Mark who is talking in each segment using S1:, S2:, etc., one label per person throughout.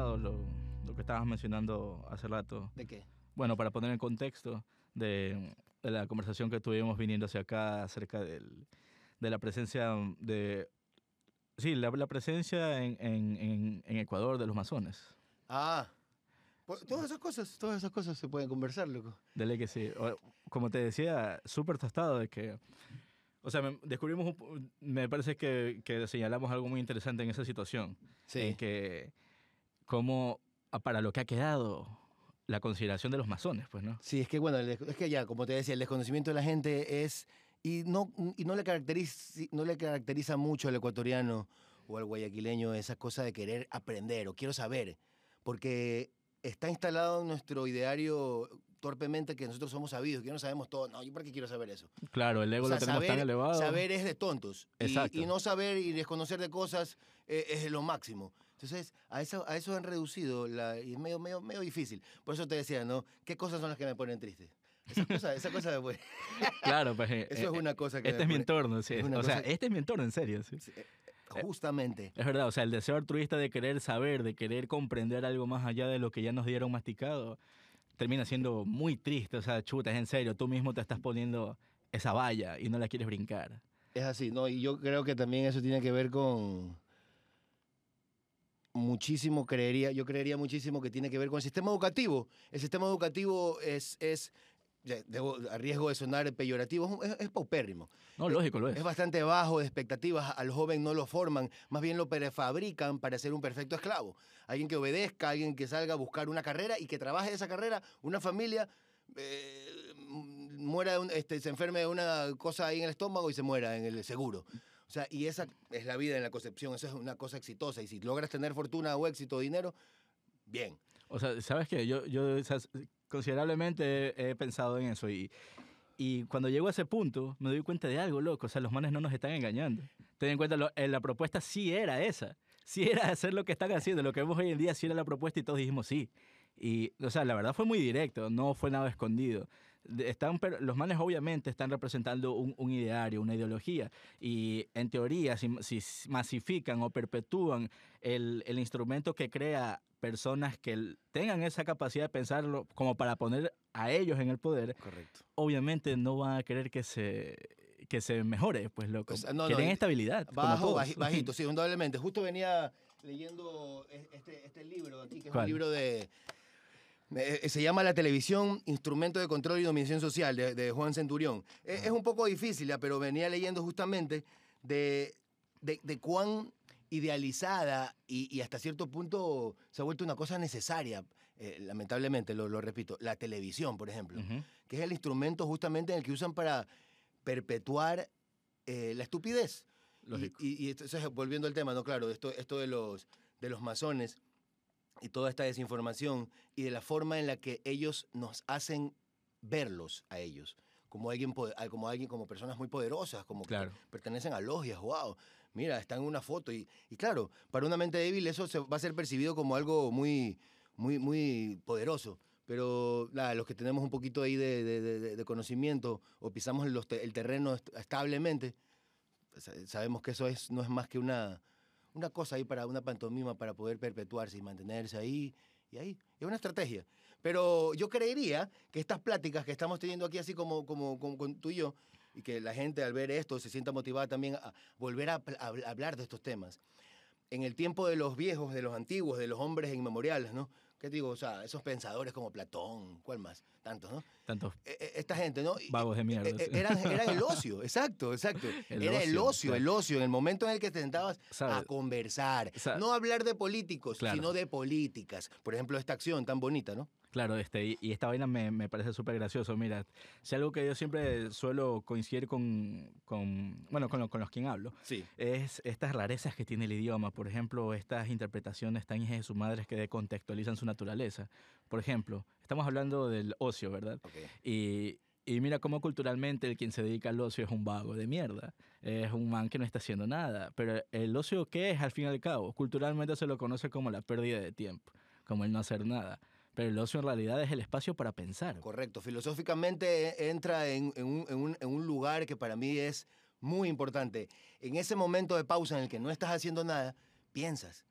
S1: lo, lo que estabas mencionando hace rato.
S2: ¿De qué?
S1: Bueno, para poner en contexto de, de la conversación que tuvimos viniendo hacia acá acerca del, de la presencia de... Sí, la, la presencia en, en, en, Ecuador de los masones.
S2: Ah, pues, todas esas cosas, todas esas cosas se pueden conversar, loco.
S1: De ley que sí. Como te decía, súper tostado de que... O sea, descubrimos, me parece que, que señalamos algo muy interesante en esa situación. En que, como ah, para lo que ha quedado la consideración de los masones, pues, ¿no?
S2: Sí, es que bueno, es que ya, como te decía, el desconocimiento de la gente es y no y no le caracteriza no le caracteriza mucho al ecuatoriano o al guayaquileño esa cosa de querer aprender o quiero saber, porque está instalado en nuestro ideario torpemente que nosotros somos sabidos, que no sabemos todo. No, yo para qué quiero saber eso.
S1: Claro, el ego
S2: O sea,
S1: lo tenemos tan
S2: saber,
S1: elevado.
S2: saber es de tontos. Y-
S1: Exacto.
S2: Y, no saber y desconocer de cosas eh, es lo máximo. Entonces, a eso, a eso han reducido la, y es medio, medio, medio difícil. Por eso te decía, ¿no? ¿Qué cosas son las que me ponen triste? Esa cosa, esa cosa
S1: Claro, pues. eh,
S2: Eso es
S1: eh,
S2: una cosa que
S1: Este es mi entorno, sí. O sea, este es mi entorno, en serio, sí.
S2: eh, Justamente.
S1: Es verdad, o sea, el deseo altruista de querer saber, de querer comprender algo más allá de lo que ya nos dieron masticado, termina siendo muy triste. O sea, chuta, es en serio, tú mismo te estás poniendo esa valla y no la quieres brincar.
S2: Es así, ¿no? Y yo creo que también eso tiene que ver con muchísimo, creería, yo creería muchísimo que tiene que ver con el sistema educativo. El sistema educativo es, es debo- a riesgo de sonar peyorativo, es, es paupérrimo.
S1: No, lógico, lo es.
S2: Es bastante bajo de expectativas, al joven no lo forman, más bien lo prefabrican para ser un perfecto esclavo. Alguien que obedezca, alguien que salga a buscar una carrera y que trabaje esa carrera, una familia, eh, muera, un- este, se enferme de una cosa ahí en el estómago y se muera en el seguro. O sea, y esa es la vida en la concepción, eso es una cosa exitosa. Y si logras tener fortuna o éxito o dinero, bien.
S1: O sea, ¿sabes qué? Yo, yo considerablemente he, he pensado en eso y, y cuando llego a ese punto me doy cuenta de algo, loco. O sea, los manes no nos están engañando. Ten en cuenta, lo- eh, la propuesta sí era esa. Sí era hacer lo que están haciendo. Lo que vemos hoy en día sí era la propuesta y todos dijimos sí. Y, o sea, la verdad fue muy directo, no fue nada escondido. Están, los manes obviamente están representando un, un ideario, una ideología. Y en teoría, si, si masifican o perpetúan el, el instrumento que crea personas que tengan esa capacidad de pensarlo como para poner a ellos en el poder,
S2: Correcto.
S1: obviamente no van a querer que se, que se mejore, pues loco.
S2: O sea, no, no,
S1: Quieren estabilidad.
S2: Bajo, baji- bajito, sí, indudablemente. Justo venía leyendo es- este, este libro aquí, que es
S1: ¿Cuál?
S2: un libro de... eh, Se llama La televisión, instrumento de control y dominación social, de, de Juan Centurión. Eh, Es, un poco difícil, ya, pero venía leyendo justamente de, de, de cuán idealizada y, y hasta cierto punto se ha vuelto una cosa necesaria, eh, lamentablemente, lo, lo repito, la televisión, por ejemplo, que es el instrumento justamente en el que usan para perpetuar eh, la estupidez. Y,
S1: Lógico.
S2: y, y entonces, volviendo al tema, ¿no? Claro, esto, esto de, los, de los masones y toda esta desinformación y de la forma en la que ellos nos hacen verlos a ellos como alguien, po- a- como alguien, como personas muy poderosas, como que
S1: Claro.
S2: pertenecen a logias, wow, mira, están en una foto y, y claro, para una mente débil eso se, va a ser percibido como algo muy, muy, muy poderoso. Pero nada, los que tenemos un poquito ahí de, de- de- de conocimiento o pisamos los te- el terreno est- establemente, pues, eh, sabemos que eso es, no es más que una, una cosa ahí para una pantomima para poder perpetuarse y mantenerse ahí y ahí. Es una estrategia. Pero yo creería que estas pláticas que estamos teniendo aquí, así como, como, con tú y yo, y que la gente al ver esto se sienta motivada también a volver a, a habl- hablar de estos temas. En el tiempo de los viejos, de los antiguos, de los hombres inmemoriales, ¿no? ¿Qué digo? O sea, esos pensadores como Platón, ¿cuál más? Tantos, ¿no?
S1: Tantos
S2: E- e- esta gente, ¿no?
S1: Vagos de mierda,
S2: e-. Eran, eran el ocio, exacto, exacto.
S1: El
S2: Era el
S1: ocio, claro.
S2: el ocio, en el momento en el que te sentabas a conversar.
S1: Sa-
S2: No hablar de políticos,
S1: Claro.
S2: sino de políticas. Por ejemplo, esta acción tan bonita, ¿no?
S1: Claro, este, y, y esta vaina me, me parece súper gracioso. Mira, si algo que yo siempre suelo coincidir con, con bueno, con, lo- con los quien hablo,
S2: Sí.
S1: es estas rarezas que tiene el idioma. Por ejemplo, estas interpretaciones tan hijas de sus madres que decontextualizan su naturaleza. Por ejemplo, estamos hablando del ocio, ¿verdad?
S2: Ok.
S1: Y, y mira cómo culturalmente el quien se dedica al ocio es un vago de mierda. Es un man que no está haciendo nada. Pero el ocio, ¿qué es al fin y al cabo? Culturalmente se lo conoce como la pérdida de tiempo, como el no hacer nada. Pero el ocio en realidad es el espacio para pensar.
S2: Correcto. Filosóficamente eh, entra en, en un, lugar que para mí es muy importante. En ese momento de pausa en el que no estás haciendo nada, piensas.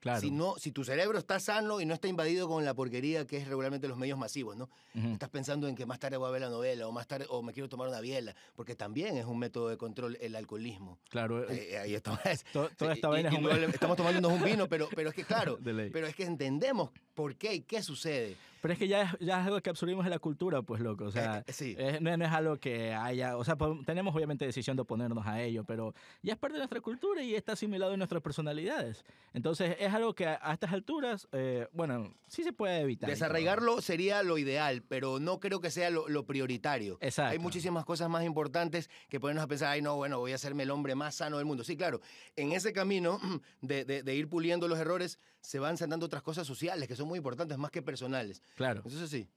S1: Claro.
S2: Si, no, si tu cerebro está sano y no está invadido con la porquería que es regularmente los medios masivos, ¿no?
S1: Ujú.
S2: Estás pensando en que más tarde voy a ver la novela o más tarde o me quiero tomar una biela, porque también es un método de control el alcoholismo.
S1: Claro, eh,
S2: Eh, ahí está.
S1: to- toda esta
S2: y-
S1: vaina es
S2: y
S1: un...
S2: estamos tomándonos un vino, pero, pero es que claro, pero es que entendemos por qué y qué sucede.
S1: Pero es que ya es, ya es algo que absorbimos en la cultura, pues, loco. O sea,
S2: Eh, sí.
S1: es- no, no es algo que haya... O sea, tenemos obviamente decisión de oponernos a ello, pero ya es parte de nuestra cultura y está asimilado en nuestras personalidades. Entonces, es algo que a, a estas alturas, eh, bueno, sí se puede evitar.
S2: Desarraigarlo sería lo ideal, pero no creo que sea lo, lo prioritario.
S1: Exacto.
S2: Hay muchísimas cosas más importantes que ponernos a pensar, ay, no, bueno, voy a hacerme el hombre más sano del mundo. Sí, claro, en ese camino de, de- de ir puliendo los errores, se van sanando otras cosas sociales que son muy importantes, más que personales.
S1: Claro.
S2: Entonces, sí.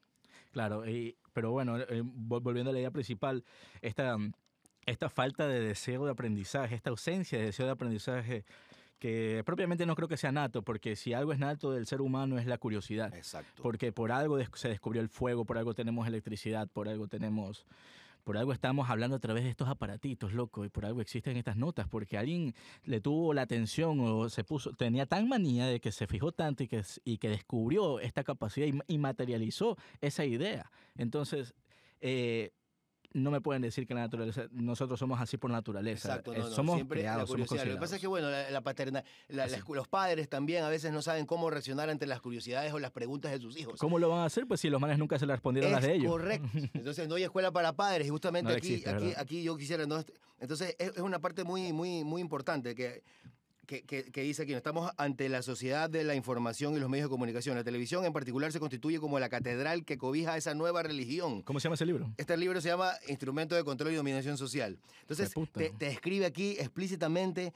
S1: Claro, y- pero bueno, eh, vol- volviendo a la idea principal, esta, esta falta de deseo de aprendizaje, esta ausencia de deseo de aprendizaje, que propiamente no creo que sea nato, porque si algo es nato del ser humano es la curiosidad,
S2: Exacto.
S1: porque por algo se descubrió el fuego, por algo tenemos electricidad, por algo tenemos... Por algo estamos hablando a través de estos aparatitos, loco, y por algo existen estas notas, porque alguien le tuvo la atención o se puso, tenía tan manía de que se fijó tanto y que, y que descubrió esta capacidad y materializó esa idea. Entonces, eh, no me pueden decir que la naturaleza, nosotros somos así por naturaleza.
S2: Exacto,
S1: Eh,
S2: no, no,
S1: somos
S2: siempre la
S1: creados, somos
S2: curiosidad. Lo que pasa es que, bueno, la, la la- las- los padres también a veces no saben cómo reaccionar ante las curiosidades o las preguntas de sus hijos.
S1: ¿Cómo lo van a hacer? Pues si los manes nunca se le respondieron las
S2: Es
S1: de ellos.
S2: correcto. Entonces no hay escuela para padres y justamente
S1: No
S2: aquí,
S1: existe,
S2: aquí, aquí yo quisiera... ¿no? Entonces es, es una parte muy, muy, muy importante que, que, que- que dice aquí, estamos ante la sociedad de la información y los medios de comunicación. La televisión en particular se constituye como la catedral que cobija esa nueva religión.
S1: ¿Cómo se llama ese libro?
S2: Este libro se llama Instrumento de Control y Dominación Social. Entonces, te, te describe aquí explícitamente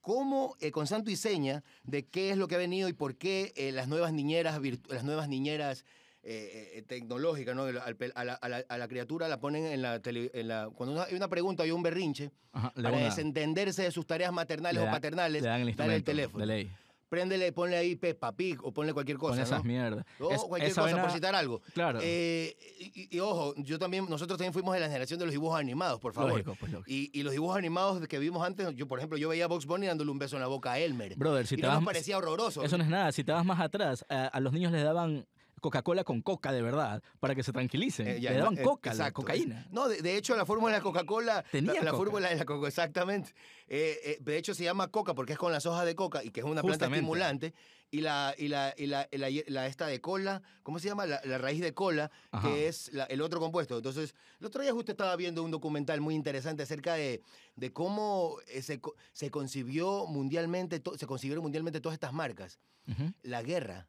S2: cómo, eh, con santo y seña, de qué es lo que ha venido y por qué eh, las nuevas niñeras, las nuevas niñeras eh, eh, tecnológicas, ¿no? A la, a la- a la criatura la ponen en la, tele- en la- cuando hay una pregunta hay un berrinche,
S1: Ajá,
S2: para
S1: una-
S2: desentenderse de sus tareas maternales
S1: le
S2: o paternales,
S1: le dan el
S2: dale el teléfono.
S1: De ley.
S2: Préndele, ponle ahí Peppa Pig o ponle cualquier cosa,
S1: Con esas
S2: ¿no?
S1: mierdas.
S2: O
S1: Es-
S2: cualquier cosa,
S1: vaina-
S2: por citar algo.
S1: Claro.
S2: Eh, y, y ojo, yo también, nosotros también fuimos de la generación de los dibujos animados, por favor.
S1: Lógico, pues lógico.
S2: Y, y los dibujos animados que vimos antes, yo por ejemplo, yo veía a Box Bunny dándole un beso en la boca a Elmer.
S1: Brother, si
S2: y
S1: te
S2: no
S1: vas
S2: nos parecía horroroso.
S1: Eso no es nada. Si te vas más atrás, a, a los niños les daban Coca-Cola con coca de verdad para que se tranquilicen.
S2: Eh, ya,
S1: le daban
S2: eh,
S1: coca, la cocaína.
S2: No, de, de hecho, la fórmula de la Coca-Cola.
S1: Tenía
S2: la, la
S1: coca.
S2: fórmula de la Coca, exactamente. Eh, de hecho, se llama coca porque es con las hojas de coca y que es una planta estimulante. Y la, y la, y la, y la- esta de cola, ¿cómo se llama? La, raíz de cola,
S1: Ajá.
S2: que es la- el otro compuesto. Entonces, el otro día justo estaba viendo un documental muy interesante acerca de, de cómo se, se concibió mundialmente, se concibieron mundialmente todas estas marcas la guerra.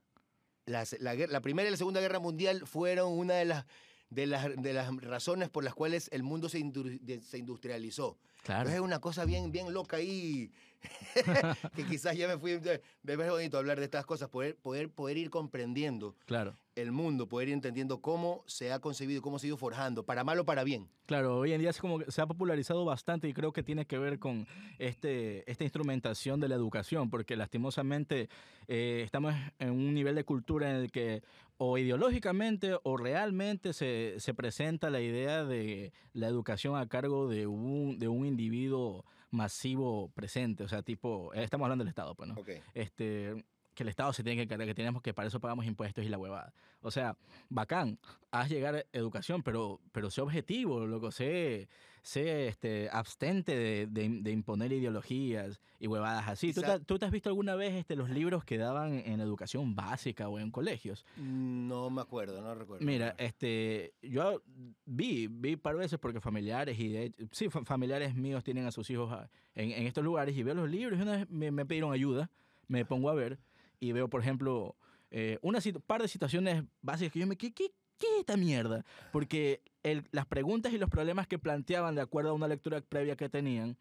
S2: Las- la, Primera y la Segunda Guerra Mundial fueron una de las, de las, de las razones por las cuales el mundo se, indu- de- se industrializó.
S1: Claro.
S2: Entonces es una cosa bien, bien loca ahí, que quizás ya me fui... De, de ver bonito hablar de estas cosas, poder, poder, poder ir comprendiendo
S1: Claro.
S2: el mundo, poder ir entendiendo cómo se ha concebido cómo se ha ido forjando, para mal o para bien.
S1: Claro, hoy en día es como que se ha popularizado bastante y creo que tiene que ver con este, esta instrumentación de la educación, porque lastimosamente eh, estamos en un nivel de cultura en el que o ideológicamente o realmente se, se presenta la idea de la educación a cargo de un, de un individuo masivo presente, o sea, tipo, eh, estamos hablando del Estado, pues, ¿no?
S2: Ok.
S1: este, que el Estado se tiene que encargar, que tenemos que para eso pagamos impuestos y la huevada. O sea, bacán, haz llegar educación, pero, pero sé objetivo, loco, sé, sé este, abstente de, de- de imponer ideologías y huevadas así. ¿Tú, tú te has visto alguna vez este, los libros que daban en educación básica o en colegios?
S2: No me acuerdo, no recuerdo.
S1: Mira, este, yo vi, vi par veces porque familiares y de sí, fa- familiares míos tienen a sus hijos a- en, en estos lugares y veo los libros y una vez me, me pidieron ayuda, me pongo a ver y veo, por ejemplo, eh, una par de situaciones básicas que yo me ¿qué, qué, qué es esta mierda? Porque el- las preguntas y los problemas que planteaban de acuerdo a una lectura previa que tenían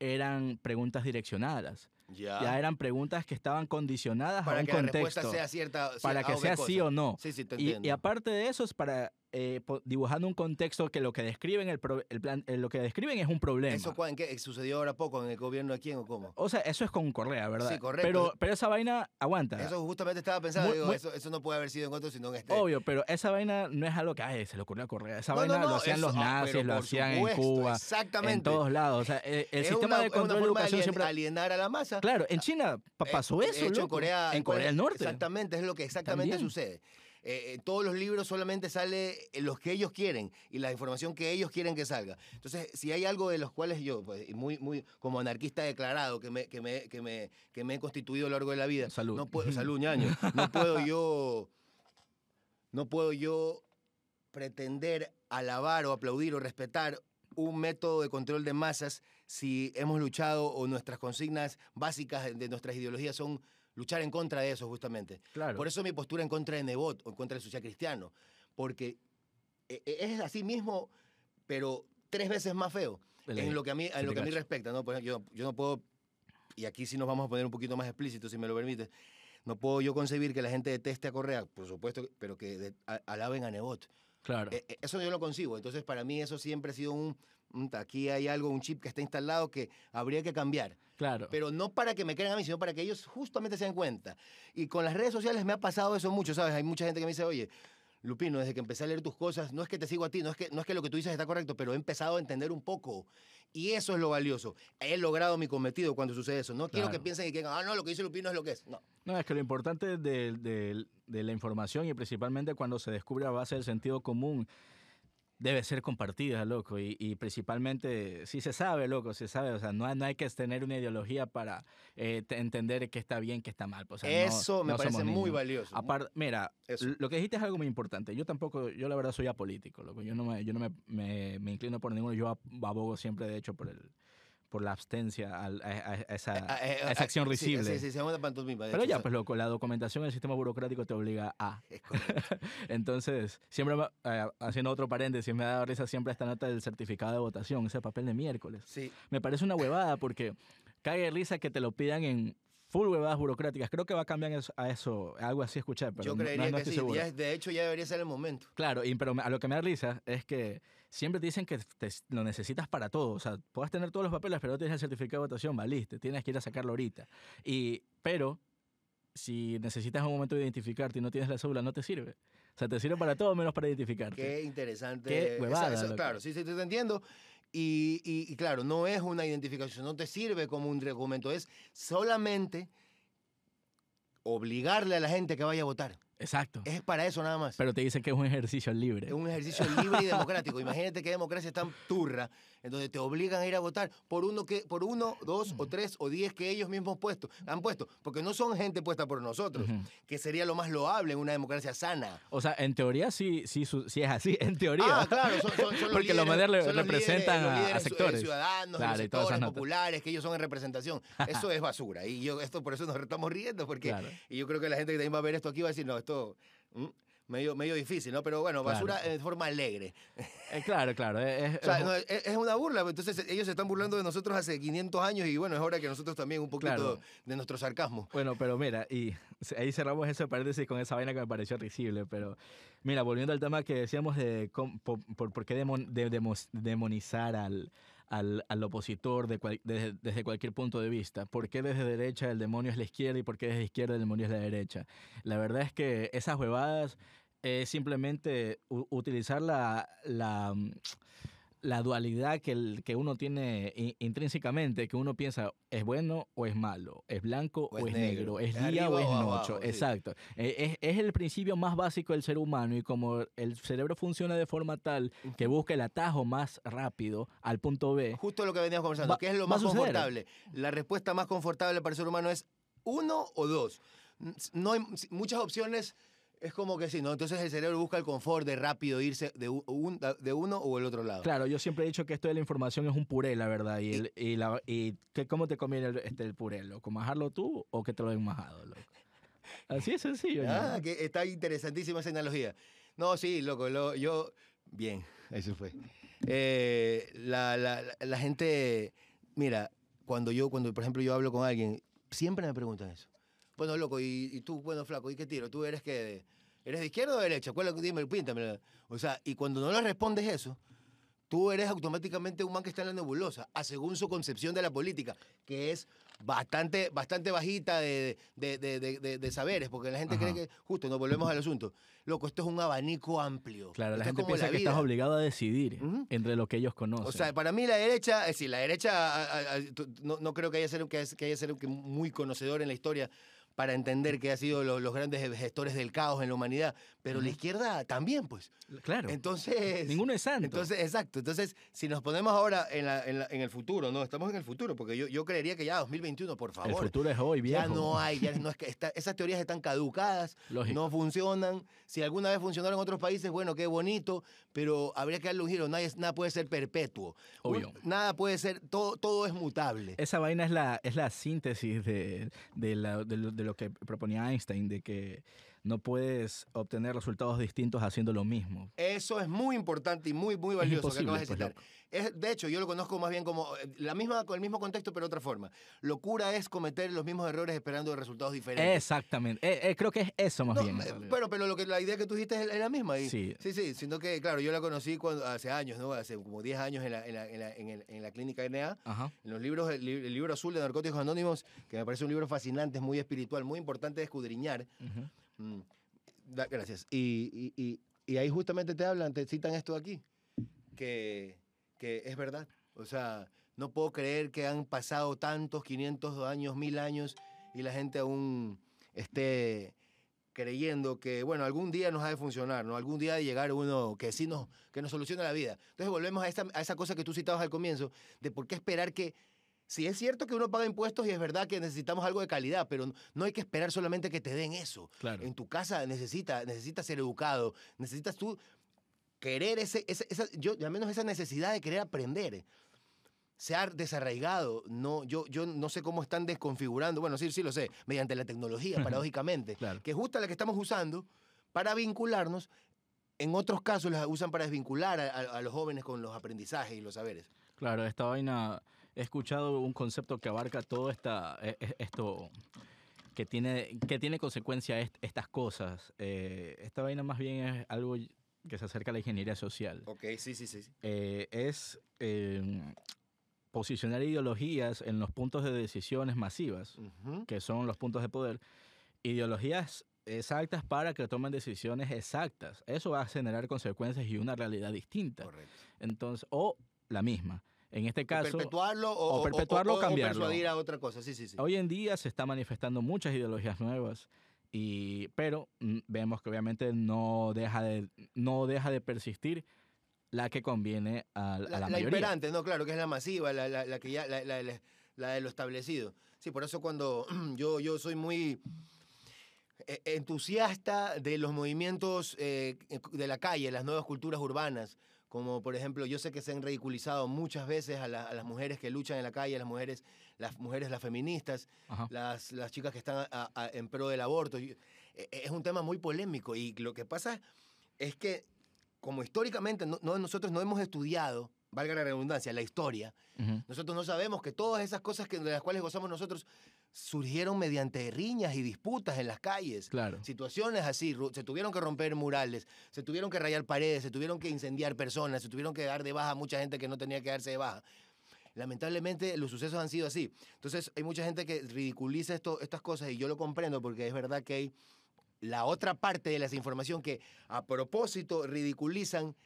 S1: eran preguntas direccionadas.
S2: ya.
S1: Ya eran preguntas que estaban condicionadas a
S2: para
S1: un
S2: que la respuesta sea cierta.
S1: para que
S2: A
S1: sea sí
S2: cosa.
S1: o no.
S2: Sí, sí, te
S1: Y, y aparte de eso es para eh, dibujando un contexto que lo que describen el, pro- el plan, eh, lo que describen es un problema.
S2: ¿Eso en qué? sucedió ahora poco en el gobierno de quién o cómo?
S1: o sea, eso es con Correa, ¿verdad?
S2: Sí, correcto.
S1: Pero, pero esa vaina aguanta.
S2: Eso justamente estaba pensando,
S1: Muy-
S2: digo,
S1: muy-
S2: eso, eso no puede haber sido en otro, sino en este.
S1: Obvio, pero esa vaina no es algo que ay, se le ocurrió a Correa. Esa
S2: No,
S1: vaina
S2: no,
S1: lo hacían
S2: eso-
S1: los
S2: ah,
S1: nazis, lo hacían
S2: supuesto,
S1: en Cuba,
S2: Exactamente.
S1: en todos lados. O sea, eh, el sistema
S2: una,
S1: de control de educación
S2: alien-
S1: siempre...
S2: alienar a la masa.
S1: Claro, en China pa- pasó
S2: de
S1: eso,
S2: hecho, en. Corea,
S1: en Corea del Norte.
S2: Exactamente, es lo que exactamente
S1: También.
S2: sucede. Eh, en todos los libros solamente sale eh, los que ellos quieren y la información que ellos quieren que salga. Entonces, si hay algo de los cuales yo, pues, muy, muy como anarquista declarado, que me, que me, que me, que me he constituido a lo largo de la vida,
S1: Salud.
S2: no puedo, salud, ñaño, no puedo yo, no puedo yo pretender alabar o aplaudir o respetar un método de control de masas si hemos luchado o nuestras consignas básicas de nuestras ideologías son luchar en contra de eso justamente.
S1: Claro.
S2: Por eso mi postura en contra de Nebot o en contra del social cristiano, porque e- e- es así mismo, pero tres veces más feo
S1: ley.
S2: en lo que a mí, en lo que a mí respecta. ¿no? Ejemplo, yo, yo no puedo, y aquí sí nos vamos a poner un poquito más explícitos, si me lo permite, no puedo yo concebir que la gente deteste a Correa, por supuesto, pero que de- a- alaben a Nebot.
S1: Claro.
S2: Eh, Eso yo lo concibo. Entonces, para mí eso siempre ha sido un- Aquí hay algo, un chip que está instalado que habría que cambiar.
S1: claro.
S2: Pero no para que me crean a mí, sino para que ellos justamente se den cuenta. Y con las redes sociales me ha pasado eso mucho, ¿sabes? Hay mucha gente que me dice, oye, Lupino, desde que empecé a leer tus cosas, no es que te sigo a ti, no es que, no es que lo que tú dices está correcto, pero he empezado a entender un poco. Y eso es lo valioso. He logrado mi cometido cuando sucede eso. No quiero que
S1: Claro.
S2: piensen y que digan, ah, no, lo que dice Lupino es lo que es. No.
S1: No, es que lo importante de, de- de la información y principalmente cuando se descubre a base del sentido común debe ser compartida, loco. Y, y principalmente, sí se sabe, loco, se sabe. O sea, no, hay- no hay que tener una ideología para eh, te- entender qué está bien, qué está mal. pues, O sea, no-
S2: eso me
S1: no
S2: parece muy valioso.
S1: Aparte, mira,
S2: Eso.
S1: lo que dijiste es algo muy importante. Yo tampoco, yo la verdad soy apolítico, loco. Yo no me, yo no me, me- me inclino por ninguno. Yo ab- abogo siempre, de hecho, por el por la abstencia al- a, a- esa,
S2: Ah, eh,
S1: a esa acción
S2: sí,
S1: risible.
S2: Sí, sí, se llama una pantomima.
S1: Pero
S2: hecho,
S1: ya, pues loco, la documentación del sistema burocrático te obliga a. Entonces, siempre eh, haciendo otro paréntesis, me da risa siempre esta nota del certificado de votación, ese papel de miércoles.
S2: Sí,
S1: Me parece una huevada porque cae de risa que te lo pidan en full huevadas burocráticas. Creo que va a cambiar a eso, algo así escuché, pero
S2: yo
S1: no- no-
S2: creería
S1: no
S2: que
S1: estoy
S2: sí.
S1: seguro.
S2: De hecho, ya debería ser el momento.
S1: Claro, y, pero a lo que me da risa es que siempre te dicen que te- lo necesitas para todo. O sea, puedes tener todos los papeles, pero no tienes el certificado de votación, valiste. Tienes que ir a sacarlo ahorita. Y, pero si necesitas un momento de identificarte y no tienes la cédula, no te sirve. O sea, te sirve para todo menos para identificarte.
S2: Qué interesante.
S1: Qué huevada,
S2: esa- claro, sí, sí, te entiendo. Y, y- y claro, no es una identificación, no te sirve como un documento, es solamente obligarle a la gente que vaya a votar.
S1: Exacto.
S2: Es para eso nada más.
S1: Pero te dicen que es un ejercicio libre.
S2: Es un ejercicio libre y democrático. Imagínate qué democracia es tan turra, en donde te obligan a ir a votar por uno, que, por uno, dos o tres o diez que ellos mismos puesto, han puesto. Porque no son gente puesta por nosotros,
S1: Ujú.
S2: que sería lo más loable en una democracia sana.
S1: O sea, en teoría sí, sí, su- sí es así, en teoría.
S2: Ah, claro, son, son- son los
S1: Porque los
S2: líderes, son los
S1: representan
S2: líderes- los
S1: a- a
S2: líderes ci-
S1: sectores.
S2: ciudadanos,
S1: Claro,
S2: los
S1: y todas esas
S2: sectores populares, que ellos son en representación. Eso es basura. Y yo, esto por eso nos estamos riendo, porque
S1: Claro.
S2: y yo creo que la gente que también va a ver esto aquí va a decir, no, esto mm, medio, medio difícil, ¿no? Pero bueno,
S1: Claro.
S2: basura en forma alegre.
S1: Eh, claro, claro. es- es-
S2: O sea, no, es, es una burla. Entonces ellos se están burlando de nosotros hace 500 años y bueno, es hora que nosotros también un poquito
S1: Claro.
S2: de nuestro sarcasmo.
S1: Bueno, pero mira, y ahí cerramos ese paréntesis con esa vaina que me pareció risible, pero mira, volviendo al tema que decíamos de cómo- por, por- por qué demon- de- demonizar al, al, al opositor de cual- desde, desde cualquier punto de vista, por qué desde derecha el demonio es la izquierda y por qué desde izquierda el demonio es la derecha. La verdad es que esas huevadas es simplemente utilizar la... la la dualidad que, el- que uno tiene in- intrínsecamente, que uno piensa es bueno o es malo, es blanco o, es negro, es
S2: es
S1: día
S2: arriba
S1: o es noche.
S2: abajo, sí.
S1: Exacto. Eh, Es, es el principio más básico del ser humano y como el cerebro funciona de forma tal que busca el atajo más rápido al punto B,
S2: Justo lo que veníamos conversando.
S1: Va-
S2: ¿Qué es lo más confortable? La respuesta más confortable para el ser humano es uno o dos. No hay muchas opciones. Es como que sí, ¿no? Entonces el cerebro busca el confort de rápido irse de, un- de uno o el otro lado.
S1: Claro, yo siempre he dicho que esto de la información es un puré, la verdad. ¿Y, el- y, la, y que, cómo te conviene el, este, el puré, loco? ¿Majarlo tú o que te lo den majado, loco? Así es sencillo. ¿no?
S2: Ah, que está interesantísima esa analogía. No, sí, loco, lo- yo... Bien, eso fue. Eh, la, la- la- la gente, mira, cuando yo, cuando por ejemplo yo hablo con alguien, siempre me preguntan eso. Bueno, loco, y, y tú, bueno, flaco, ¿y qué tiro? ¿Tú eres que ¿Eres de izquierda o de derecha? ¿Cuál, es- dime, píntame. O sea, y cuando no le respondes eso, tú eres automáticamente un man que está en la nebulosa, a según su concepción de la política, que es bastante, bastante bajita de, de- de- de- saberes, porque la gente
S1: Ajá.
S2: cree que, justo, nos volvemos al asunto, loco, esto es un abanico amplio.
S1: Claro, la
S2: Esto es
S1: gente piensa
S2: la
S1: que estás obligado a decidir entre lo que ellos conocen.
S2: O sea, para mí la derecha, es decir, la derecha, a- a- a- no, no creo que haya ser, que, que haya ser que muy conocedor en la historia para entender que ha sido lo- los grandes gestores del caos en la humanidad, pero la izquierda también, pues.
S1: claro,
S2: Entonces...
S1: ninguno es santo.
S2: Entonces, exacto. Entonces, si nos ponemos ahora en, la- en la- en el futuro, ¿no? Estamos en el futuro, porque yo, yo creería que ya 2021, por
S1: el
S2: favor.
S1: futuro es hoy, viejo.
S2: Ya no hay, ya no es que está- esas teorías están caducadas,
S1: Lógico.
S2: no funcionan. Si alguna vez funcionaron en otros países, bueno, qué bonito, pero habría que darle un giro. Nada, puede ser perpetuo.
S1: Obvio.
S2: nada puede ser, todo, todo es mutable.
S1: Esa vaina es la, es la síntesis de, de, la- de lo, de lo que proponía Einstein, de que no puedes obtener resultados distintos haciendo lo mismo.
S2: Eso es muy importante y muy, muy valioso que acabas de
S1: pues,
S2: citar.
S1: loco.
S2: Es, de hecho, yo lo conozco más bien como eh, la misma, con el mismo contexto, pero de otra forma. Locura es cometer los mismos errores esperando resultados diferentes.
S1: Exactamente. Eh, eh, creo que es eso más
S2: No,
S1: bien.
S2: eh, pero, pero lo que, la idea que tú dijiste es, la misma. y-
S1: Sí.
S2: sí, sí, sino que, claro, yo la conocí cuando, hace años, ¿no? Hace como 10 años en la, en la, en la, en el- en la clínica NA.
S1: Ajá.
S2: En los libros, el, el libro azul de Narcóticos Anónimos, que me parece un libro fascinante, es muy espiritual, muy importante de escudriñar.
S1: ujú.
S2: Mm, da- gracias. Y, y- y- y ahí justamente te hablan, te citan esto aquí, que, que es verdad. O sea, no puedo creer que han pasado tantos, 500 años, 1000 años, y la gente aún esté creyendo que, bueno, algún día nos ha de funcionar, ¿no? Algún día ha de llegar uno que sí nos, que nos solucione la vida. Entonces volvemos a esa, a esa cosa que tú citabas al comienzo, de por qué esperar que Sí, es cierto que uno paga impuestos y es verdad que necesitamos algo de calidad, pero no- hay que esperar solamente que te den eso.
S1: Claro.
S2: En tu casa necesita, necesitas ser educado, necesitas tú querer ese, ese- esa, yo, al menos esa necesidad de querer aprender. Se ha desarraigado. No, yo, yo no sé cómo están desconfigurando, bueno, sí, sí lo sé, mediante la tecnología, paradójicamente,
S1: Claro.
S2: que es justa la que estamos usando para vincularnos. En otros casos la usan para desvincular a, a- a los jóvenes con los aprendizajes y los saberes.
S1: Claro, esta vaina, he escuchado un concepto que abarca todo esta, e- e- esto, que tiene, que tiene consecuencia est- estas cosas. Eh, esta vaina más bien es algo que se acerca a la ingeniería social.
S2: Ok, sí, sí, sí.
S1: Eh, es eh, posicionar ideologías en los puntos de decisiones masivas,
S2: Ujú.
S1: que son los puntos de poder, ideologías exactas para que tomen decisiones exactas. Eso va a generar consecuencias y una realidad distinta.
S2: Correcto.
S1: Entonces, o la misma. En este
S2: O
S1: caso,
S2: perpetuarlo o,
S1: o perpetuarlo o
S2: o
S1: cambiarlo.
S2: persuadir a otra cosa, sí, sí, sí.
S1: hoy en día se está manifestando muchas ideologías nuevas, y, pero mm, vemos que obviamente no deja de, no deja de persistir la que conviene a, a la,
S2: La, la
S1: mayoría.
S2: imperante, no, claro, que es la masiva, la, la- la que ya, la, la- la- la de lo establecido. Sí, por eso cuando yo, yo soy muy eh, entusiasta de los movimientos eh, de la calle, las nuevas culturas urbanas, como por ejemplo, yo sé que se han ridiculizado muchas veces a, la- a las mujeres que luchan en la calle, a las mujeres, las mujeres, las feministas, las, las chicas que están a- a- en pro del aborto. Y, eh, Es un tema muy polémico y lo que pasa es que como históricamente no, no- nosotros no hemos estudiado, valga la redundancia, la historia, nosotros no sabemos que todas esas cosas que, de las cuales gozamos nosotros surgieron mediante riñas y disputas en las calles.
S1: Claro.
S2: Situaciones así, se tuvieron que romper murales, se tuvieron que rayar paredes, se tuvieron que incendiar personas, se tuvieron que dar de baja a mucha gente que no tenía que darse de baja. Lamentablemente los sucesos han sido así. Entonces hay mucha gente que ridiculiza esto, estas cosas y yo lo comprendo porque es verdad que hay la otra parte de la desinformación que a propósito ridiculizan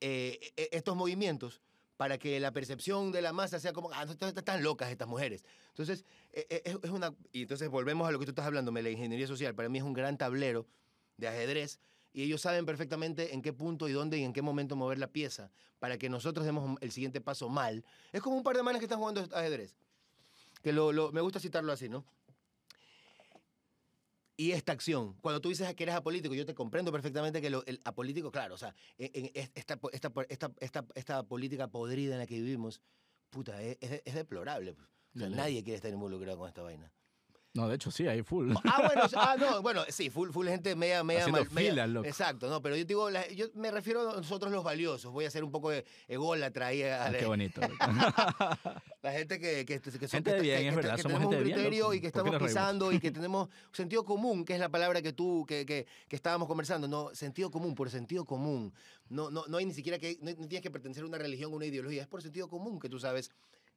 S2: eh, e- estos movimientos para que la percepción de la masa sea como, ah, no, están locas estas mujeres. Entonces, eh, es, es una... Y entonces volvemos a lo que tú estás hablando, la ingeniería social. Para mí es un gran tablero de ajedrez y ellos saben perfectamente en qué punto y dónde y en qué momento mover la pieza para que nosotros demos el siguiente paso mal. Es como un par de manes que están jugando ajedrez. Que lo, lo- me gusta citarlo así, ¿no? Y esta acción, cuando tú dices que eres apolítico, yo te comprendo perfectamente que lo- el apolítico, claro, o sea, en- en es- esta, esta, esta, esta, política podrida en la que vivimos, puta, es, es- deplorable. pues. O sea, nadie quiere estar involucrado con esta vaina.
S1: No, de hecho sí, hay full.
S2: Ah, bueno, ah, no, bueno, sí, full, full gente media, media, mal- media-. Exacto, no, pero yo digo, la- yo me refiero a nosotros los valiosos. Voy a ser un poco de ególatra ahí a
S1: Ah, qué bonito.
S2: la gente que, que, que son-
S1: Gente
S2: que,
S1: de bien,
S2: que-
S1: es verdad, somos
S2: tenemos
S1: gente
S2: un criterio y que
S1: ¿Por qué
S2: estamos pisando y que tenemos sentido común, que es la palabra que tú, que, que, que estábamos conversando, no, sentido común, por sentido común. No, no, no hay ni siquiera que, no, no tienes que pertenecer a una religión o una ideología, es por sentido común que tú sabes,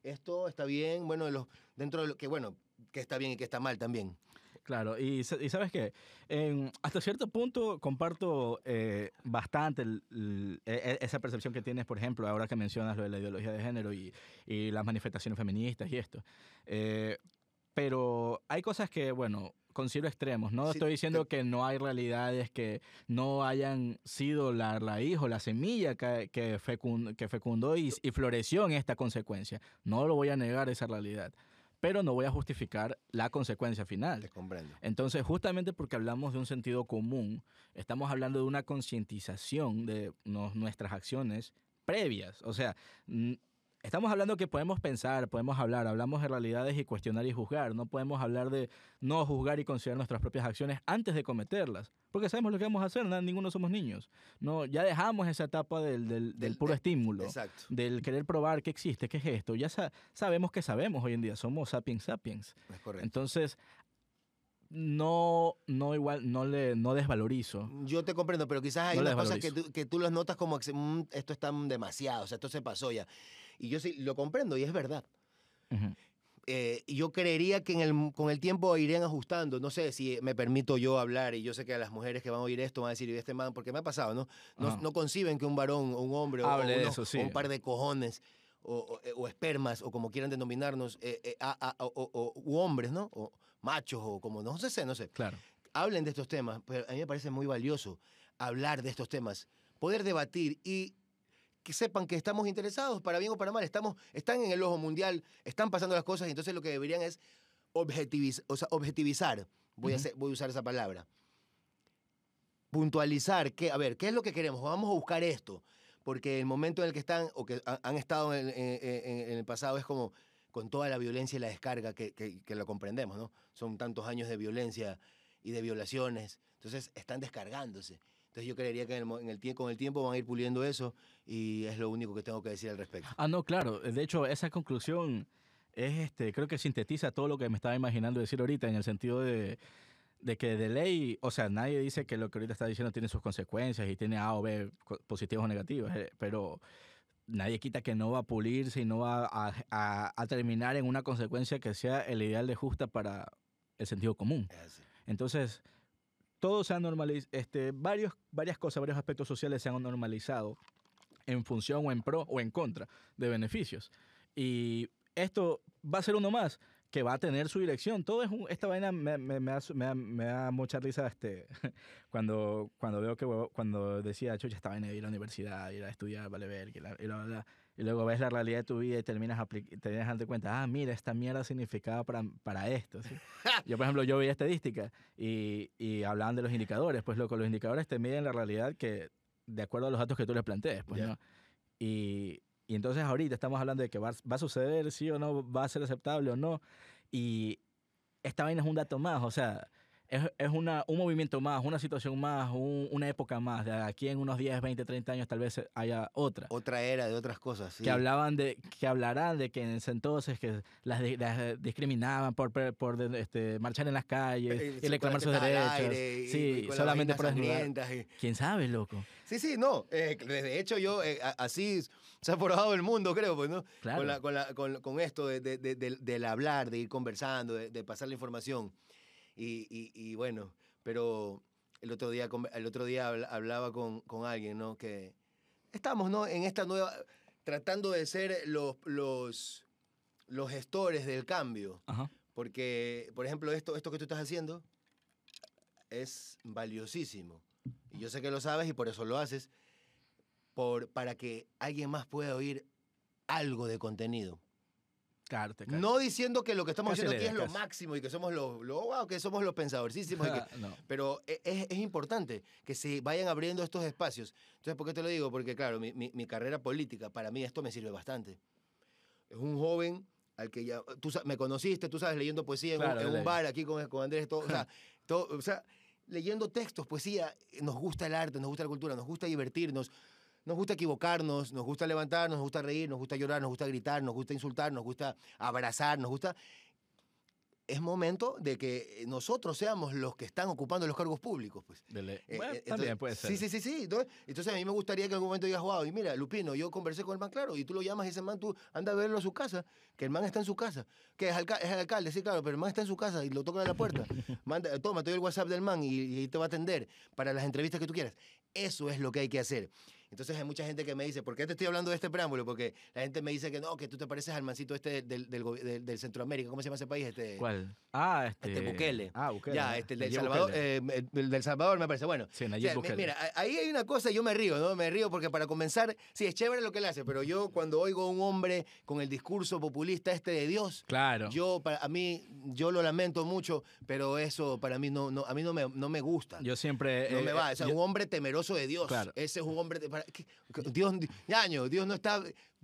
S2: esto está bien, bueno, de los, dentro de lo que, bueno, que está bien y que está mal también.
S1: Claro, y, y sabes qué, En- hasta cierto punto comparto eh, bastante el- el- e- e- esa percepción que tienes, por ejemplo, ahora que mencionas lo de la ideología de género y, y las manifestaciones feministas y esto. Eh, pero hay cosas que, bueno, considero extremos. No
S2: Sí,
S1: estoy diciendo
S2: te-
S1: que no hay realidades que no hayan sido la raíz o la semilla que, que fecundó y, y floreció en esta consecuencia. No lo voy a negar esa realidad, pero no voy a justificar la consecuencia final.
S2: Te comprendo.
S1: Entonces, justamente porque hablamos de un sentido común, estamos hablando de una concientización de nuestras acciones previas. O sea, estamos hablando que podemos pensar, podemos hablar, hablamos de realidades y cuestionar y juzgar. No podemos hablar de no juzgar y considerar nuestras propias acciones antes de cometerlas, porque sabemos lo que vamos a hacer, na- ninguno somos niños. No, ya dejamos esa etapa del, del- puro estímulo
S2: Exacto.
S1: del querer probar qué existe, qué es esto. Ya sa- sabemos que sabemos hoy en día, somos sapiens sapiens.
S2: Es correcto.
S1: Entonces, no, no igual, no le, no desvalorizo.
S2: Yo te comprendo, pero quizás hay
S1: No
S2: unas cosas que tú, que tú las notas como "Mm, esto está demasiado, o sea, esto se pasó ya. Y yo sí lo comprendo y es verdad.
S1: Ujú.
S2: Eh, y yo creería que en el, con el tiempo irían ajustando. No sé si me permito yo hablar y yo sé que a las mujeres que van a oír esto van a decir, "Y este man, porque me ha pasado, ¿no? No, no conciben que un varón o un hombre o- uno-
S1: eso, sí.
S2: o un par de cojones o, o- eh, o espermas o como quieran denominarnos, eh, eh, a- a- o, o- u hombres, ¿no? O machos o como, no sé, no sé
S1: Claro.
S2: hablen de estos temas, pero a mí me parece muy valioso hablar de estos temas, poder debatir y que sepan que estamos interesados, para bien o para mal, estamos, están en el ojo mundial, están pasando las cosas y entonces lo que deberían es objetiviz- o sea, objetivizar, voy, a
S1: Ujú.
S2: hacer- voy a usar esa palabra, puntualizar, que, a ver, ¿qué es lo que queremos? Vamos a buscar esto, porque el momento en el que están o que ha- han estado en, en- en- en el pasado es como con toda la violencia y la descarga que, que- que lo comprendemos, ¿no? Son tantos años de violencia y de violaciones, entonces están descargándose. Entonces yo creería que en el, en el con el tiempo van a ir puliendo eso y es lo único que tengo que decir al respecto.
S1: Ah, no, claro. De hecho, esa conclusión es, este, creo que sintetiza todo lo que me estaba imaginando decir ahorita, en el sentido de, de que de ley, o sea, nadie dice que lo que ahorita está diciendo tiene sus consecuencias y tiene A o B positivos o negativos, eh, pero nadie quita que no va a pulirse y no va a, a- a terminar en una consecuencia que sea el ideal de justa para el sentido común. Entonces, todo se ha normalizado, este, varios, varias cosas, varios aspectos sociales se han normalizado en función o en pro o en contra de beneficios. Y esto va a ser uno más que va a tener su dirección. Todo es un, esta vaina me, me, me da, me mucha risa este, cuando, cuando veo que cuando decía, chucha, esta vaina de ir a la universidad, ir a estudiar, vale ver, y, la- y, bla, bla, bla". Y luego ves la realidad de tu vida y terminas te das cuenta, ah, mira, esta mierda significaba para, para esto. ¿sí? Yo, por ejemplo, yo veía estadística y, y hablaban de los indicadores. Pues, loco, los indicadores te miden la realidad que, de acuerdo a los datos que tú les plantees, pues. ¿no? Y, y entonces ahorita estamos hablando de que va, va a suceder, sí o no, va a ser aceptable o no. Y esta vaina es un dato más, o sea, es, es una, un movimiento más, una situación más, un- una época más. De aquí en unos 10, 20, 30 años tal vez haya otra
S2: Otra era de otras cosas. sí.
S1: que hablaban de que hablarán de que en ese entonces que las, las, eh, discriminaban por por de- este, marchar en las calles
S2: Eh,
S1: y reclamar sus derechos
S2: aire y-
S1: sí
S2: y las
S1: solamente por
S2: sangrientas y-
S1: quién sabe loco
S2: Sí, sí, no. eh, de hecho, yo eh, así se ha forjado el mundo, creo, pues, ¿no?
S1: claro
S2: Con, la- con, la- con- con esto de, de- de- del- del hablar, de ir conversando, de pasar la información. Y, y- y bueno, pero el otro día, el otro día habla- hablaba con, con alguien, ¿no? Que estamos, ¿no? En esta nueva, tratando de ser los, los, los gestores del cambio.
S1: Ajá.
S2: Porque, por ejemplo, esto, esto que tú estás haciendo es valiosísimo. Y yo sé que lo sabes y por eso lo haces, por, para que alguien más pueda oír algo de contenido.
S1: Claro, te.
S2: No diciendo que lo que estamos haciendo aquí es lo máximo y que somos los, lo, wow, que somos los pensadorcísimos. que-
S1: no
S2: pero e- es, es importante que se vayan abriendo estos espacios. Entonces, ¿por qué te lo digo? Porque, claro, mi, mi- mi carrera política, para mí esto me sirve bastante. Es un joven al que ya, tú me conociste, tú sabes, leyendo poesía en, un-
S1: Claro,
S2: en un, bar aquí con, con Andrés, todo, o sea, todo, o sea, leyendo textos, poesía, nos gusta el arte, nos gusta la cultura, nos gusta divertirnos, nos gusta equivocarnos, nos gusta levantarnos, nos gusta reír, nos gusta llorar, nos gusta gritar, nos gusta insultar, nos gusta abrazar, nos gusta... Es momento de que nosotros seamos los que están ocupando los cargos públicos, pues.
S1: Dele-
S2: Eh,
S1: bueno,
S2: eh,
S1: también
S2: entonces-
S1: puede ser.
S2: Sí, sí, sí, sí. Entonces, entonces a mí me gustaría que en algún momento digas, wow, y mira, Lupino, yo conversé con el man, claro, y tú lo llamas y ese man, tú anda a verlo a su casa, que el man está en su casa, que es, alca- es el alcalde, sí, claro, pero el man está en su casa y lo toca a la puerta. Manda, toma, te doy el WhatsApp del man y, y te va a atender para las entrevistas que tú quieras. Eso es lo que hay que hacer. Entonces hay mucha gente que me dice, ¿por qué te estoy hablando de este preámbulo? Porque la gente me dice que no, que tú te pareces al mancito este del, del, del- del Centroamérica, ¿cómo se llama ese país? Este,
S1: ¿Cuál? Ah, este.
S2: Este Bukele.
S1: Ah, Bukele.
S2: Ya, este, el del Salvador, eh, el, el del Salvador me parece. Bueno,
S1: Sí,
S2: o sea,
S1: Bukele.
S2: mira, ahí hay una cosa, yo me río, ¿no? Me río porque para comenzar, sí, es chévere lo que él hace, pero yo cuando oigo a un hombre con el discurso populista este de Dios,
S1: Claro.
S2: yo, para, a mí, yo lo lamento mucho, pero eso para mí no, no a mí no me, no me gusta.
S1: Yo siempre.
S2: no
S1: eh,
S2: me va,
S1: eh,
S2: o sea,
S1: yo-
S2: un hombre temeroso de Dios.
S1: Claro.
S2: Ese es un hombre, de- para- ¿qué? Dios, ñaño, Dios no está,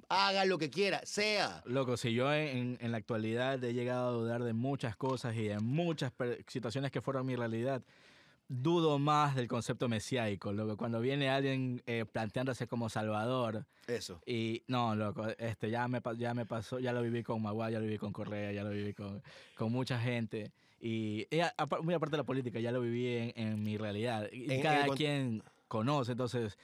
S2: haga lo que quiera, sea.
S1: Loco, si yo en, en la actualidad he llegado a dudar de muchas cosas y de muchas situaciones que fueron mi realidad, dudo más del concepto mesiáico, loco. Cuando viene alguien eh, planteándose como Salvador
S2: Eso.
S1: y no, loco, este, ya, me, ya me pasó, ya lo viví con Maguay, ya lo viví con Correa, ya lo viví con, con mucha gente. Y, y a- muy aparte de la política, ya lo viví en, en mi realidad. Y
S2: En-
S1: cada quien conoce, entonces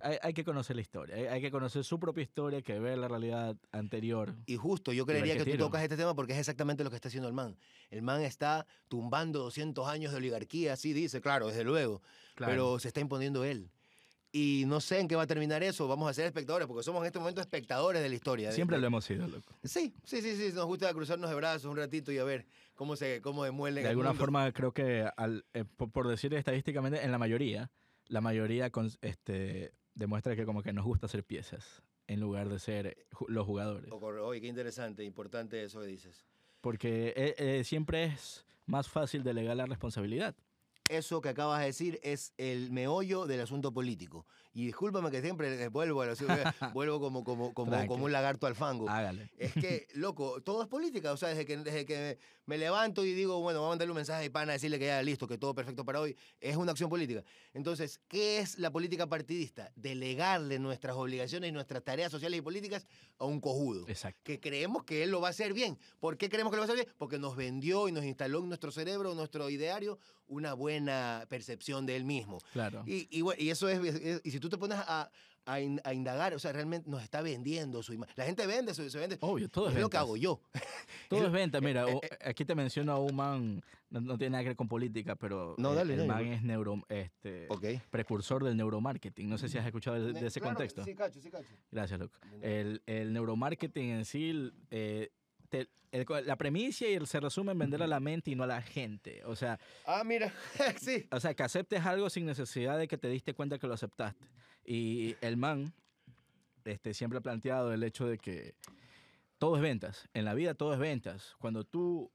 S1: hay, hay que conocer la historia, hay, hay que conocer su propia historia, que ver la realidad anterior.
S2: Y justo, yo creería que tú tocas este tema porque es exactamente lo que está haciendo el man. El man está tumbando 200 años de oligarquía, así dice, claro, desde luego,
S1: Claro.
S2: pero se está imponiendo él. Y no sé en qué va a terminar eso, vamos a ser espectadores, porque somos en este momento espectadores de la historia.
S1: Siempre
S2: de-
S1: lo hemos sido, loco.
S2: Sí, sí, sí, sí, nos gusta cruzarnos de brazos un ratito y a ver cómo se cómo demuelen
S1: De alguna forma, creo que, al, eh, por, por decir estadísticamente, en la mayoría, la mayoría con- este, demuestra que como que nos gusta hacer piezas en lugar de ser ju- los jugadores.
S2: Oye, qué interesante, importante eso que dices.
S1: Porque eh, eh, siempre es más fácil delegar la responsabilidad.
S2: Eso que acabas de decir es el meollo del asunto político. Y discúlpame que siempre eh, vuelvo, a vuelvo como, como, como, como un lagarto al fango.
S1: Hágale.
S2: Es que, loco, todo es política. O sea, desde que, desde que me levanto y digo, bueno, voy a mandarle un mensaje a pana, decirle que ya listo, que todo perfecto para hoy, es una acción política. Entonces, ¿qué es la política partidista? Delegarle nuestras obligaciones y nuestras tareas sociales y políticas a un cojudo.
S1: Exacto.
S2: Que creemos que él lo va a hacer bien. ¿Por qué creemos que lo va a hacer bien? Porque nos vendió y nos instaló en nuestro cerebro, nuestro ideario, una buena percepción de él mismo.
S1: Claro.
S2: Y, y, y eso es, es- y si tú te pones a, a in- a indagar, o sea, realmente nos está vendiendo su imagen. La gente vende, su- se vende.
S1: Obvio, todo es
S2: es lo que hago yo.
S1: Todo es venta. Mira, o- aquí te menciono a un man, no, no tiene nada que ver con política, pero
S2: No,
S1: eh,
S2: dale,
S1: el
S2: dale,
S1: man es neuro, este,
S2: Ok.
S1: precursor del neuromarketing. No sé si has escuchado de, de ese contexto.
S2: Sí, cacho, sí, cacho.
S1: Gracias, loco. El, el neuromarketing en sí, eh, te- el- la premisa y el, se resume en vender a la mente y no a la gente. O sea,
S2: Ah, mira, sí.
S1: o sea, que aceptes algo sin necesidad de que te diste cuenta que lo aceptaste. Y el man este, siempre ha planteado el hecho de que todo es ventas. En la vida todo es ventas. Cuando tú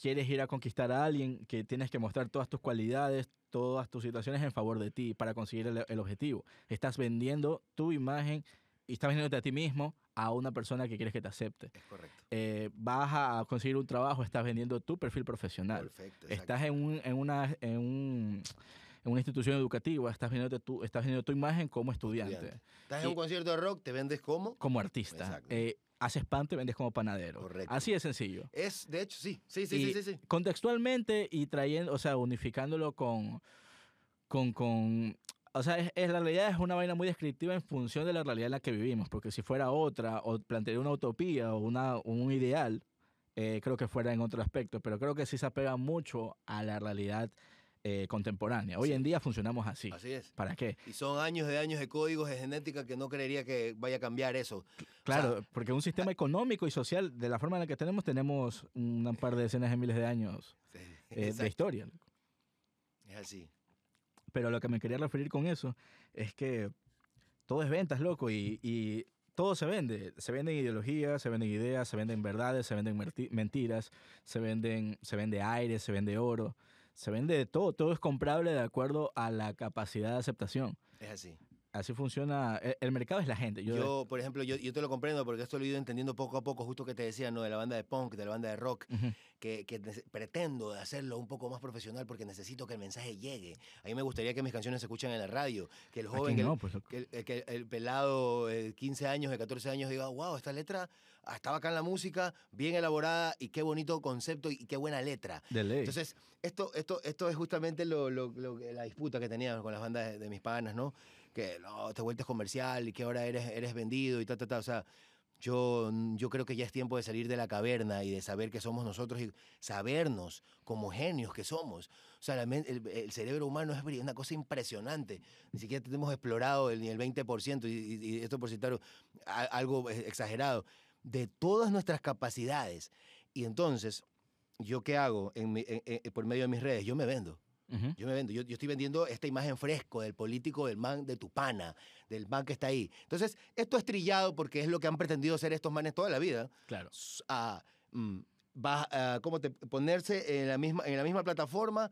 S1: quieres ir a conquistar a alguien, que tienes que mostrar todas tus cualidades, todas tus situaciones en favor de ti para conseguir el, el objetivo. Estás vendiendo tu imagen y estás vendiéndote a ti mismo a una persona que quieres que te acepte.
S2: Es correcto.
S1: Eh, vas a conseguir un trabajo, estás vendiendo tu perfil profesional.
S2: Perfecto. exacto.
S1: Estás en, un, en, una, en, un- en una institución educativa, estás vendiendo tu, estás vendiendo tu imagen como estudiante,
S2: Estudiante. Estás en un concierto de rock, te vendes como.
S1: como artista.
S2: Exacto.
S1: Eh, haces pan, te vendes como panadero.
S2: Correcto.
S1: Así de sencillo.
S2: Es, de hecho, sí. Sí, sí,
S1: Y
S2: sí, sí, sí.
S1: Contextualmente y trayendo, o sea, unificándolo con, con, con o sea, es, es- la realidad es una vaina muy descriptiva en función de la realidad en la que vivimos, porque si fuera otra, o plantearía una utopía o una, un ideal, eh, creo que fuera en otro aspecto, pero creo que sí se apega mucho a la realidad eh, contemporánea. Hoy
S2: Sí.
S1: en día funcionamos así.
S2: Así es.
S1: ¿Para qué?
S2: Y son años de años de códigos de genética que no creería que vaya a cambiar eso.
S1: Claro, porque un sistema económico y social, de la forma en la que tenemos, tenemos un par de decenas de miles de años
S2: Sí,
S1: eh, de historia.
S2: Es así.
S1: Pero lo que me quería referir con eso es que todo es ventas, loco, y, y todo se vende. Se venden ideologías, se venden ideas, se venden verdades, se venden mentiras, se, venden, se vende aire, se vende oro, se vende de todo. Todo es comprable de acuerdo a la capacidad de aceptación.
S2: Es así.
S1: Así funciona. e- El, mercado es la gente. Yo,
S2: Yo, por ejemplo, yo, yo te lo comprendo porque esto lo he ido entendiendo poco a poco, justo que te decía, ¿no? De la banda de punk, de la banda de rock,
S1: Ujú.
S2: que, que nece- pretendo hacerlo un poco más profesional porque necesito que el mensaje llegue. A mí me gustaría que mis canciones se escuchen en la radio, que el
S1: ¿A
S2: joven,
S1: quién
S2: que el-
S1: no? Pues, loco.
S2: que el, que el pelado de 15 años, de 14 años diga, wow, esta letra ah, está bacán la música, bien elaborada y qué bonito concepto y qué buena letra.
S1: de ley.
S2: Entonces, esto, esto, esto es justamente lo, lo- lo que- la disputa que teníamos con las bandas de, de mis panas, ¿no? Que no, te vueltes comercial y que ahora eres, eres vendido y ta, ta, ta. O sea, yo, yo creo que ya es tiempo de salir de la caverna y de saber que somos nosotros y sabernos como genios que somos. O sea, el, el cerebro humano es una cosa impresionante. Ni siquiera tenemos explorado el, ni el 20%, y, y- esto por citar algo exagerado, de todas nuestras capacidades. Y entonces, ¿yo qué hago en mi- en- en- por medio de mis redes? Yo me vendo.
S1: Ujú.
S2: Yo me vendo, yo, yo estoy vendiendo esta imagen fresco del político, del man de tu pana, del man que está ahí. Entonces, esto es trillado porque es lo que han pretendido ser estos manes toda la vida.
S1: Claro.
S2: A, mm, va a ¿cómo te, ponerse en la, misma, en la misma plataforma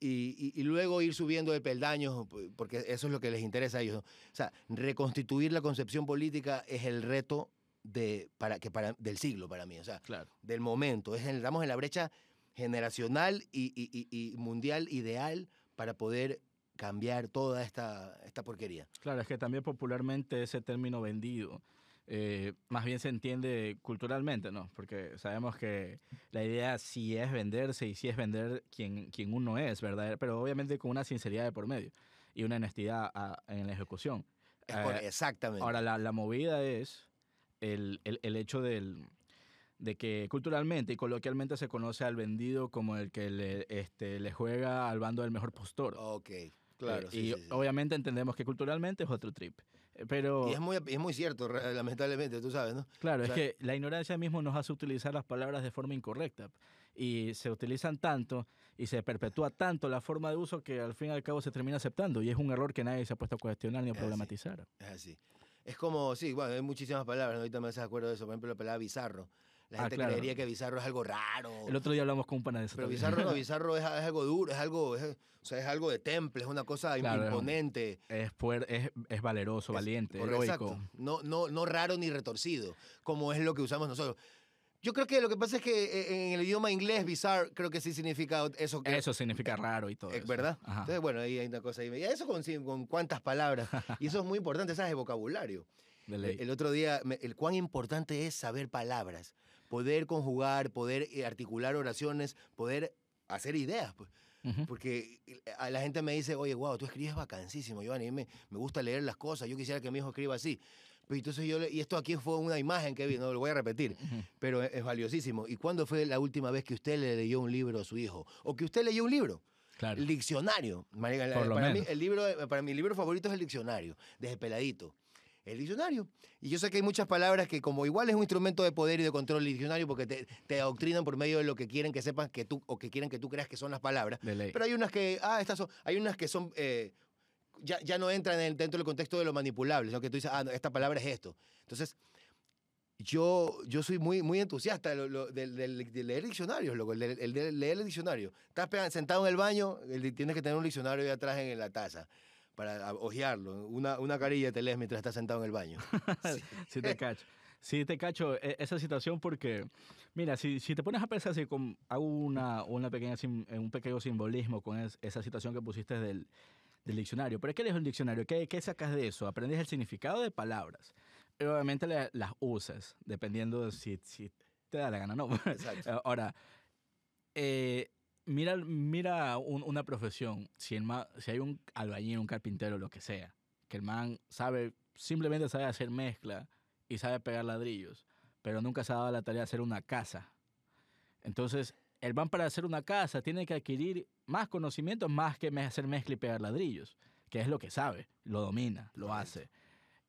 S2: y, y- y luego ir subiendo de peldaños, porque eso es lo que les interesa a ellos. O sea, reconstituir la concepción política es el reto de, para, que para, del siglo para mí. O sea,
S1: Claro.
S2: del momento. Es estamos en la brecha generacional y, y- y- mundial ideal para poder cambiar toda esta, esta porquería.
S1: Claro, es que también popularmente ese término vendido eh, más bien se entiende culturalmente, ¿no? Porque sabemos que la idea sí es venderse y sí es vender quien, quien uno es, ¿verdad? Pero obviamente con una sinceridad de por medio y una honestidad a- en la ejecución.
S2: Por-
S1: Eh,
S2: exactamente.
S1: Ahora, la, la movida es el, el- el hecho del, de que culturalmente y coloquialmente se conoce al vendido como el que le, este, le juega al bando del mejor postor.
S2: ok, claro.
S1: Eh,
S2: sí,
S1: y
S2: sí, sí.
S1: obviamente entendemos que culturalmente es otro trip. Eh, Pero,
S2: Y es muy, es muy cierto, lamentablemente, tú sabes, ¿no?
S1: claro, es que la ignorancia mismo nos hace utilizar las palabras de forma incorrecta. Y se utilizan tanto y se perpetúa tanto la forma de uso que al fin y al cabo se termina aceptando. Y es un error que nadie se ha puesto a cuestionar ni a
S2: Es así.
S1: problematizar.
S2: Es así. Es como, sí, bueno, hay muchísimas palabras, ¿no? ahorita me hace acuerdo de eso. Por ejemplo, la palabra bizarro. La
S1: Ah,
S2: gente
S1: claro.
S2: creería que bizarro es algo raro.
S1: El otro día hablamos con un pana de eso.
S2: Pero
S1: también.
S2: bizarro no, bizarro es, es algo duro, es algo, es, o sea, es algo de temple, es una cosa
S1: Claro,
S2: imponente.
S1: es, fuer- es, es valeroso, valiente, heroico.
S2: exacto. No, no, no raro ni retorcido, como es lo que usamos nosotros. Yo creo que lo que pasa es que eh, en el idioma inglés, bizarre, creo que sí significa eso. que-
S1: Eso significa raro y todo
S2: eh,
S1: eso.
S2: ¿Verdad?
S1: Ajá.
S2: Entonces, bueno, ahí hay una cosa ahí. Y eso con, con cuántas palabras. Y eso es muy importante, ¿sabes? El vocabulario.
S1: ley.
S2: El otro día, el cuán importante es saber palabras, poder conjugar, poder eh, articular oraciones, poder hacer ideas. Pues. Porque eh, a la gente me dice, oye, wow, tú escribes vacancísimo, Giovanni, a mí me, me gusta leer las cosas, yo quisiera que mi hijo escriba así. Pero entonces yo, le- y esto aquí fue una imagen que vi, no lo voy a repetir, pero es, es valiosísimo. ¿Y cuándo fue la última vez que usted le leyó un libro a su hijo? ¿O que usted leyó un libro?
S1: Claro.
S2: El diccionario.
S1: Lo
S2: para, mí,
S1: menos.
S2: el libro, para mi libro favorito es el diccionario, desde peladito. El diccionario. Y yo sé que hay muchas palabras que como igual es un instrumento de poder y de control el diccionario porque te, te adoctrinan por medio de lo que quieren que sepas que tú o que quieren que tú creas que son las palabras.
S1: De.
S2: Pero hay unas que, ah, estas son, hay unas que son, eh, ya, ya no entran en el- dentro del contexto de lo manipulable, sino que tú dices, ah, no, esta palabra es esto. Entonces, yo, yo soy muy, muy entusiasta de, lo- del- del- de leer diccionarios, loco, el de, de leer el diccionario. Estás sentado en el baño, el tienes que tener un diccionario ahí atrás en la taza para hojearlo. Una, una carilla te lees mientras estás sentado en el baño.
S1: Sí te cacho. Sí te cacho e- esa situación porque, mira, si, si te pones a pensar, si con, hago una, una pequeña, eh, un pequeño simbolismo con es- esa situación que pusiste del, del diccionario. ¿Pero qué es un diccionario? ¿Qué, ¿Qué sacas de eso? Aprendes el significado de palabras. Y obviamente le- las usas, dependiendo de si, si te da la gana, ¿no?
S2: Exacto.
S1: Ahora, eh, mira, mira un- una profesión, si, el ma- si hay un albañil, un carpintero, lo que sea, que el man sabe, simplemente sabe hacer mezcla y sabe pegar ladrillos, pero nunca se ha dado la tarea de hacer una casa. Entonces, el man para hacer una casa tiene que adquirir más conocimientos más que hacer mezcla y pegar ladrillos, que es lo que sabe, lo domina, lo hace.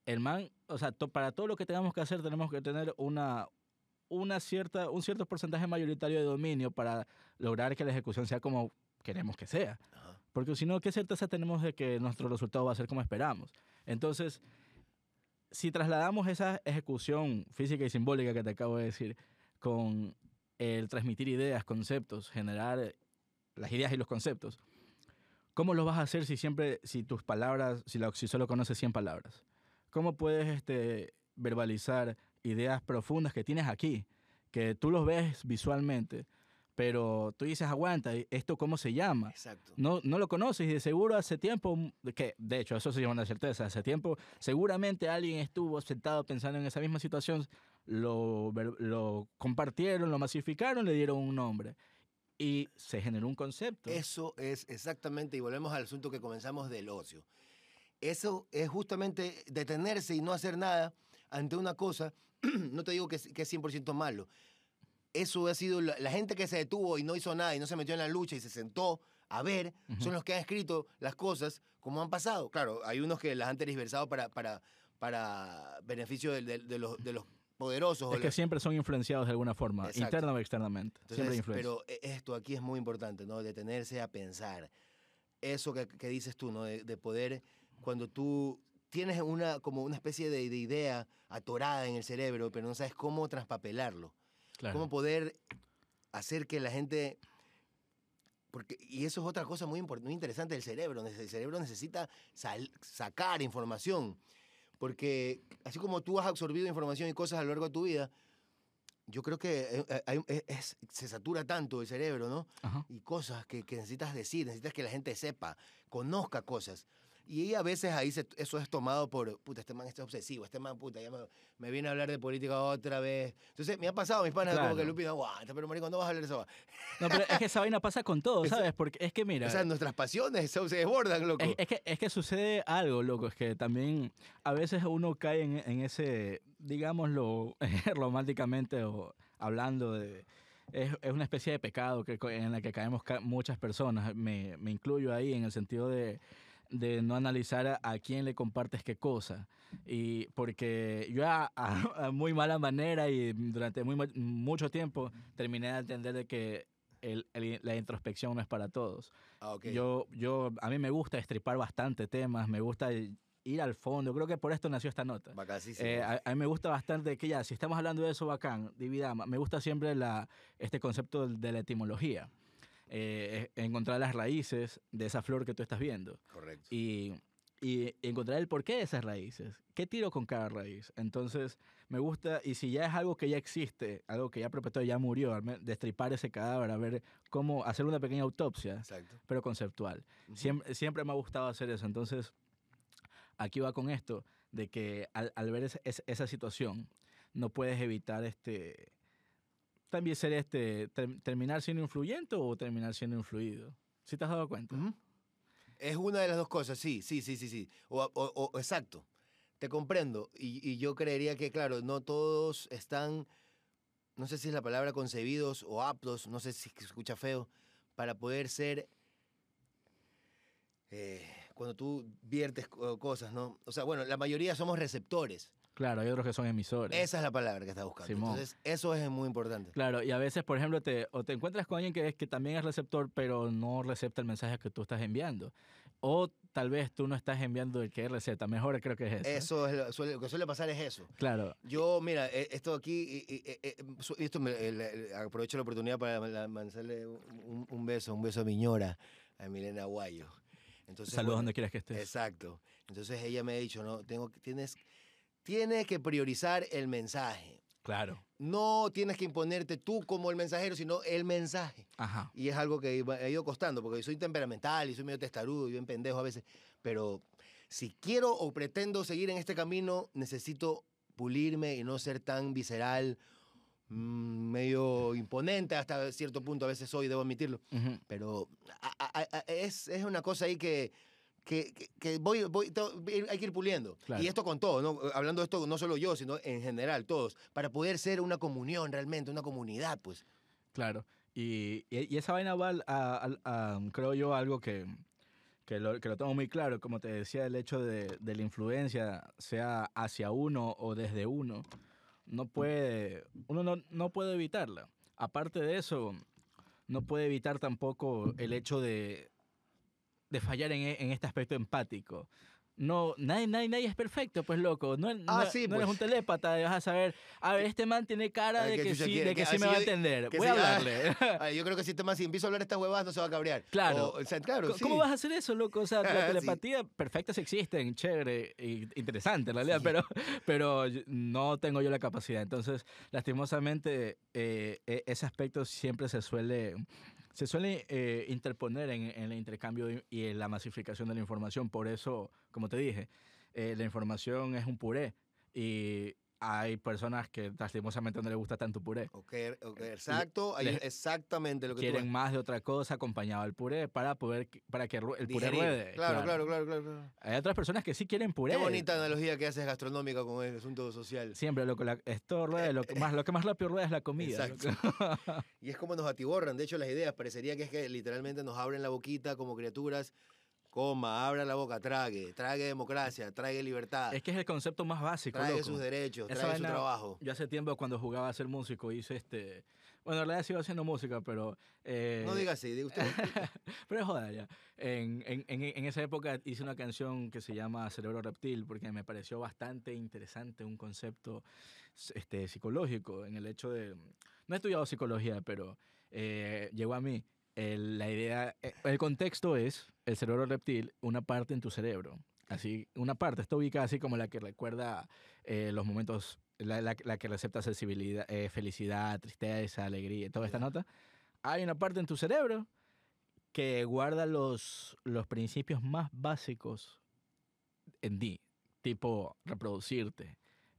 S1: El man, o sea, to- para todo lo que tengamos que hacer tenemos que tener una, una cierta, un cierto porcentaje mayoritario de dominio para lograr que la ejecución sea como queremos que sea.
S2: Ajá.
S1: Porque si no, ¿qué certeza tenemos de que nuestro resultado va a ser como esperamos? Entonces, si trasladamos esa ejecución física y simbólica que te acabo de decir con el transmitir ideas, conceptos, generar las ideas y los conceptos, ¿Cómo lo vas a hacer si siempre, si tus palabras, si, la- si solo conoces 100 palabras? ¿Cómo puedes este, verbalizar ideas profundas que tienes aquí, que tú los ves visualmente, pero tú dices, aguanta, ¿esto cómo se llama?
S2: Exacto.
S1: No, no lo conoces y de seguro hace tiempo, que de hecho eso sí es una certeza, hace tiempo seguramente alguien estuvo sentado pensando en esa misma situación, lo, lo compartieron, lo masificaron, le dieron un nombre y se generó un concepto.
S2: Eso es exactamente, y volvemos al asunto que comenzamos del ocio. Eso es justamente detenerse y no hacer nada ante una cosa, no te digo que es, que es 100% malo. Eso ha sido la, la gente que se detuvo y no hizo nada y no se metió en la lucha y se sentó a ver, son los que han escrito las cosas como han pasado. Claro, hay unos que las han tergiversado para, para, para beneficio de, de- de los, de los poderosos.
S1: Es que
S2: los-
S1: siempre son influenciados de alguna forma,
S2: Exacto.
S1: interna o externamente. siempre
S2: entonces,
S1: influencia.
S2: pero e- esto aquí es muy importante, ¿no? Detenerse a pensar. Eso que, que dices tú, ¿no? De, de poder, cuando tú tienes una, como una especie de, de idea atorada en el cerebro, pero no sabes cómo traspapelarlo.
S1: Claro.
S2: Cómo poder hacer que la gente... Porque, y eso es otra cosa muy, muy interesante del cerebro. El cerebro necesita sal- sacar información. Porque así como tú has absorbido información y cosas a lo largo de tu vida, yo creo que eh, eh, hay- es- es- se satura tanto el cerebro, ¿no?
S1: Ajá.
S2: Y cosas que, que necesitas decir, necesitas que la gente sepa, conozca cosas. Y a veces ahí se- eso es tomado por, puta, este man está obsesivo, este man, puta, ya me, me viene a hablar de política otra vez. Entonces, me ha pasado, mis panas, como que
S1: Claro.
S2: Lupi, aguanta, pero marico, no vas a hablar de eso.
S1: No, pero es que esa vaina pasa con todo, ¿sabes? Porque es que mira,
S2: O sea, nuestras pasiones se, se desbordan, loco.
S1: Es, es que, es que sucede algo, loco, es que también a veces uno cae en, en ese, digámoslo románticamente o hablando de... Es, es una especie de pecado que, en la que caemos ca- muchas personas, me, me incluyo ahí en el sentido de, de no analizar a, quién le compartes qué cosa. Y porque yo a, a- a muy mala manera y durante muy, mu- mucho tiempo terminé de entender de que el- el- la introspección no es para todos.
S2: Ah.
S1: Yo, yo, a mí me gusta estripar bastante temas, me gusta ir al fondo. Creo que por esto nació esta nota. Eh, a, a mí me gusta bastante que ya, si estamos hablando de eso, bacán, dividamos. Me gusta siempre la, este concepto de la etimología. Eh, encontrar las raíces de esa flor que tú estás viendo
S2: Correcto.
S1: y, y encontrar el porqué de esas raíces. ¿Qué tiro con cada raíz? Entonces, me gusta, y si ya es algo que ya existe, algo que ya perpetuó, ya murió, destripar ese cadáver, a ver cómo hacer una pequeña autopsia
S2: Exacto.
S1: pero conceptual. Siempre, siempre me ha gustado hacer eso. Entonces, aquí va con esto, de que al, al ver esa situación, no puedes evitar este también ser este ter- terminar siendo influyente o terminar siendo influido. ¿Sí te has dado cuenta?
S2: Ujú. Es una de las dos cosas, sí, sí, sí, sí, sí. O, o- o- exacto. Te comprendo. Y, y yo creería que, claro, no todos están, no sé si es la palabra concebidos o aptos, no sé si se escucha feo, para poder ser, eh, cuando tú viertes co- cosas, ¿no? O sea, bueno, la mayoría somos receptores.
S1: Claro, hay otros que son emisores.
S2: Esa es la palabra que estás buscando.
S1: Simón.
S2: Entonces, eso es muy importante.
S1: Claro, y a veces, por ejemplo, te, o te encuentras con alguien que, es, que también es receptor, pero no recepta el mensaje que tú estás enviando. O tal vez tú no estás enviando el que recepta. Mejor creo que es eso. ¿eh?
S2: Eso es lo, suele- lo que suele pasar es eso.
S1: Claro.
S2: Yo, mira, eh, esto aquí, y- y- y- eh, esto me- el- aprovecho la oportunidad para mandarle un, un beso, un beso a mi ñora, a Milena Aguayo. Entonces,
S1: Saludos
S2: bueno,
S1: donde quieras que estés.
S2: Exacto. Entonces ella me ha dicho, no, tengo, tienes, tienes que priorizar el mensaje.
S1: Claro.
S2: No tienes que imponerte tú como el mensajero, sino el mensaje.
S1: Ajá.
S2: Y es algo que ha ido costando, porque soy temperamental y soy medio testarudo y bien pendejo a veces. Pero si quiero o pretendo seguir en este camino, necesito pulirme y no ser tan visceral, mm, medio imponente hasta cierto punto. A veces soy, debo admitirlo.
S1: Ujú.
S2: Pero a- a- a- es, es una cosa ahí que, que, que- que voy, voy- hay que ir puliendo.
S1: Claro.
S2: Y esto con todo, ¿no? hablando de esto no solo yo, sino en general, todos, para poder ser una comunión realmente, una comunidad, pues.
S1: Claro. Y, y- esa vaina va a, al- a, creo yo, algo que, que, lo, que lo tengo muy claro. Como te decía, el hecho de, de la influencia, sea hacia uno o desde uno, no puede, uno no, no puede evitarla. Aparte de eso, no puede evitar tampoco el hecho de, de fallar en, e- en este aspecto empático. no, nadie, nadie, nadie es perfecto, pues loco. No,
S2: Ah,
S1: no-
S2: sí,
S1: no eres
S2: pues.
S1: un telépata, vas a saber, a ver, este man tiene cara de
S2: que
S1: que, sí,
S2: quiere,
S1: de que
S2: que
S1: sí me va a entender. Voy a hablarle.
S2: Yo creo que si, este man, si empiezo a hablar estas huevadas no se va a cabrear.
S1: Claro.
S2: O, o sea, claro,
S1: Co-
S2: sí.
S1: ¿Cómo vas a hacer eso, loco? O sea, la telepatía perfectas existen, chévere, y interesante en realidad, pero, pero no tengo yo la capacidad. Entonces, lastimosamente, eh, e- ese aspecto siempre se suele, se suele eh, interponer en, en el intercambio y- en la masificación de la información. Por eso, como te dije, eh, la información es un puré y hay personas que lastimosamente no les gusta tanto puré.
S2: Ok, ok, exacto, es exactamente lo que
S1: Quieren
S2: tú
S1: más de otra cosa acompañado del puré para poder que- para que el puré
S2: digerir.
S1: ruede.
S2: Claro, claro, claro, claro. claro.
S1: Hay otras personas que sí quieren puré.
S2: Qué bonita analogía que haces gastronómica con el asunto social.
S1: Siempre, loco, la- esto rueda, lo que más, lo que más rápido rueda es la comida.
S2: Exacto. Y es como nos atiborran, de hecho, las ideas. Parecería que es que literalmente nos abren la boquita como criaturas. Coma, abra la boca, trague, trague democracia, trague libertad,
S1: es que es el concepto más básico,
S2: trague
S1: loco.
S2: sus derechos,
S1: Esa
S2: trague su trabajo.
S1: Yo hace tiempo cuando jugaba a ser músico hice este... Bueno, en realidad sigo haciendo música, pero... eh,
S2: No diga así, diga usted.
S1: Pero joda ya. En, en, en, en esa época hice una canción que se llama Cerebro Reptil porque me pareció bastante interesante un concepto este, psicológico en el hecho de... No he estudiado psicología, pero eh, llegó a mí. El, la idea, eh, el contexto es el cerebro reptil, una parte en tu cerebro. Así, una parte está ubicada así como la que recuerda eh, los momentos, la, la- la que recepta sensibilidad, eh, felicidad, tristeza, alegría, toda esta nota. Hay una parte en tu cerebro que guarda los, los principios más básicos en ti, tipo reproducirte,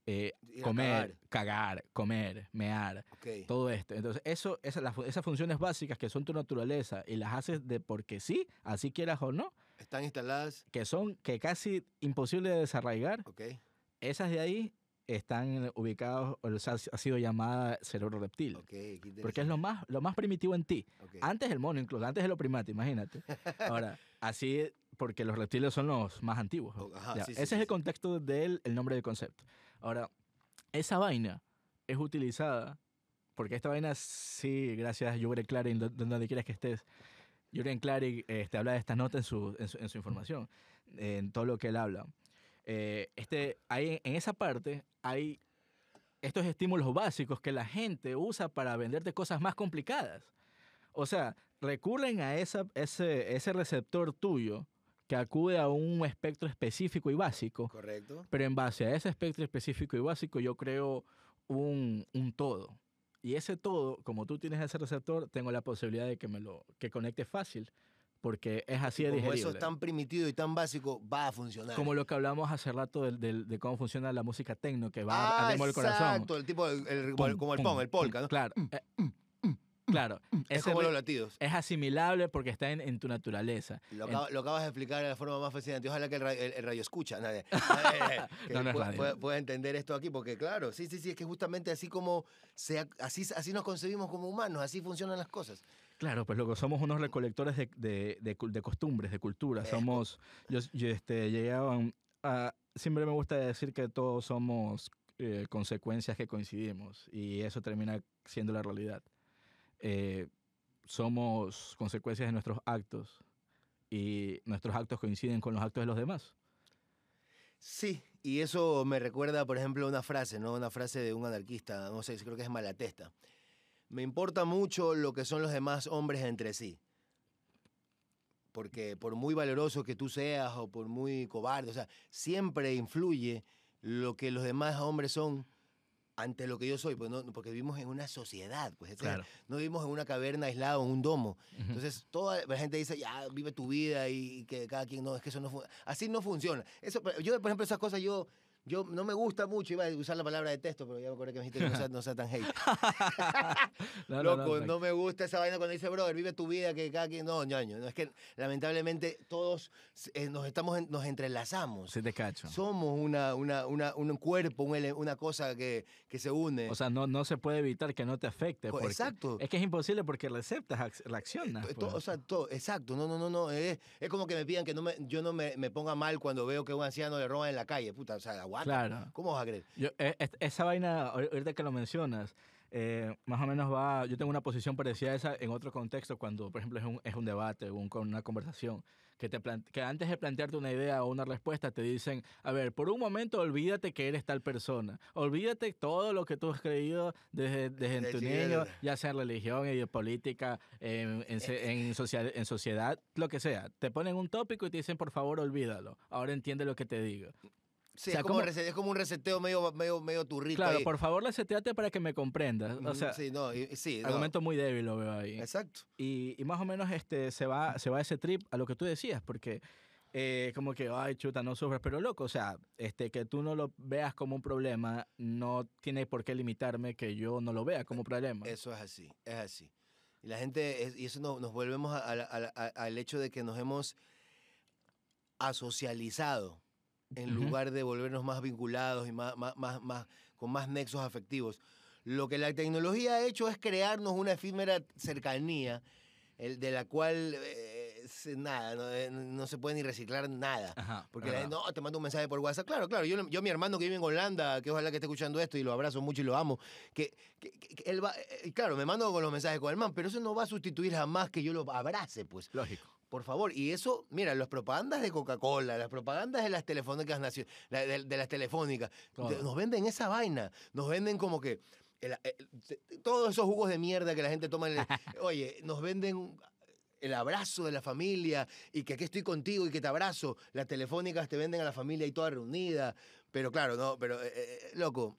S1: eh, comer, cagar, comer, mear,
S2: Ok.
S1: todo esto. Entonces, eso, esas, las esas funciones básicas que son tu naturaleza y las haces de porque sí, así quieras o no,
S2: Están instaladas.
S1: que son que casi imposible de desarraigar,
S2: Ok.
S1: esas de ahí están ubicadas, o sea, ha sido llamada cerebro reptil.
S2: Ok. qué
S1: Porque es lo más, lo más primitivo en ti.
S2: interesante. Ok.
S1: Antes el mono, incluso, antes de lo primate, imagínate. Ahora, así, porque los reptiles son los más antiguos.
S2: O- ajá, sí,
S1: ese
S2: sí,
S1: es el
S2: sí.
S1: contexto del el nombre del concepto. Ahora, esa vaina es utilizada, porque esta vaina sí, gracias a Jürgen Klarin, do- donde quieras que estés, Jürgen Klarin este, habla de estas notas en su, en su, en su información, en todo lo que él habla. Eh, este, hay, en esa parte hay estos estímulos básicos que la gente usa para venderte cosas más complicadas. O sea, recurren a esa, ese, ese receptor tuyo que acude a un espectro específico y básico,
S2: Correcto.
S1: pero en base a ese espectro específico y básico yo creo un, un todo. Y ese todo, como tú tienes ese receptor, tengo la posibilidad de que me lo que conecte fácil, porque es así de
S2: Como eso
S1: digerible.
S2: es tan primitivo y tan básico, va a funcionar.
S1: Como lo que hablamos hace rato del- del- de, cómo funciona la música tecno, que va
S2: ah,
S1: al ritmo del corazón.
S2: Exacto, el tipo, el- el-
S1: Pum,
S2: como el pon, el polka, ¿no?
S1: Claro. eh, claro.
S2: Es como los latidos.
S1: es asimilable porque está en, en tu naturaleza.
S2: Lo,
S1: En-
S2: lo acabas de explicar de la forma más fascinante. Ojalá que el, el- el radio escucha. nadie- que
S1: No, no es
S2: pueda, pueda entender esto aquí, porque claro, sí, sí, sí, es que justamente así como sea, así, así nos concebimos como humanos, así funcionan las cosas.
S1: Claro, pues loco, somos unos recolectores de, de, de de costumbres, de cultura.
S2: Eh,
S1: Somos, yo, yo, este, llegué a, a- siempre me gusta decir que todos somos eh, consecuencias que coincidimos y eso termina siendo la realidad. Eh, somos consecuencias de nuestros actos y nuestros actos coinciden con los actos de los demás.
S2: Sí, y eso me recuerda, por ejemplo, una frase, ¿no? Una frase de un anarquista, no sé, creo que es Malatesta. Me importa mucho lo que son los demás hombres entre sí. Porque por muy valoroso que tú seas o por muy cobarde, o sea, siempre influye lo que los demás hombres son ante lo que yo soy, pues no, porque vivimos en una sociedad, pues no vivimos en una caverna aislada, en un domo. Entonces, toda la gente dice, ya, vive tu vida y, y que cada quien, no, es que eso no funciona. Así no funciona. Eso, yo, por ejemplo, esas cosas yo, yo no me gusta mucho, iba a usar la palabra de texto, pero ya me acordé que me dijiste que no sea, no sea tan hate.
S1: No, no, no,
S2: Loco, no, me gusta esa vaina cuando dice, brother, vive tu vida, que cada quien, no, ñaño. No, es que lamentablemente todos eh, nos, estamos, en- nos entrelazamos.
S1: Sí te cacho.
S2: Somos una, una, una, un cuerpo, un una cosa que, que se une.
S1: O sea, no, no se puede evitar que no te afecte. Porque-
S2: exacto.
S1: Es que es imposible porque receptas, ac- reaccionas.
S2: To-
S1: pues.
S2: o sea, todo, exacto, no, no, no, no, es, es como que me pidan que no me, yo no me, me ponga mal cuando veo que un anciano le roban en la calle, puta, o sea, aguanta.
S1: Claro.
S2: ¿Cómo vas a creer?
S1: Yo, eh, esa vaina, ahor- ahorita que lo mencionas, eh, más o menos va, yo tengo una posición parecida a esa en otro contexto, cuando, por ejemplo, es un, es un debate, un, con una conversación, que, te que antes de plantearte una idea o una respuesta te dicen, a ver, por un momento olvídate que eres tal persona, olvídate todo lo que tú has creído desde, desde
S2: De
S1: tu niño, ya sea en religión, en política, en, en, en, social- en sociedad, lo que sea. Te ponen un tópico y te dicen, por favor, olvídalo. Ahora entiende lo que te digo.
S2: Sí,
S1: O sea,
S2: es, como
S1: ¿cómo-
S2: rese- es como un reseteo medio, medio, medio turrito
S1: Claro,
S2: ahí.
S1: por favor, reseteate para que me comprendas. O sea,
S2: sí, no, sí, no.
S1: argumento muy débil lo veo ahí.
S2: Exacto.
S1: Y, y más o menos este, se, va, se va ese trip a lo que tú decías, porque eh, como que, ay, chuta, no sufres, pero loco, o sea, este, que tú no lo veas como un problema, no tiene por qué limitarme que yo no lo vea como problema.
S2: Eso es así, es así. Y la gente, es- y eso no- nos volvemos a- a a- al hecho de que nos hemos asocializado en lugar de volvernos más vinculados y más, más, más, más- con más nexos afectivos. Lo que la tecnología ha hecho es crearnos una efímera cercanía el, de la cual eh, nada, no, eh, no se puede ni reciclar nada.
S1: Ajá,
S2: Porque la no, te mando un mensaje por WhatsApp. Claro, claro. Yo, yo mi hermano que vive en Holanda, que ojalá que esté escuchando esto y lo abrazo mucho y lo amo, que- que él va, eh, claro, me mando con los mensajes con el man, pero eso no va a sustituir jamás que yo lo abrace, pues.
S1: Lógico.
S2: Por favor, y eso, mira, las propagandas de Coca-Cola, las propagandas de las telefónicas de, de las telefónicas, nos venden esa vaina, nos venden como que el- el- todos esos jugos de mierda que la gente toma, en el- oye, nos venden el abrazo de la familia y que aquí estoy contigo y que te abrazo. Las telefónicas te venden a la familia y toda reunida, pero claro, no, pero eh, eh, loco,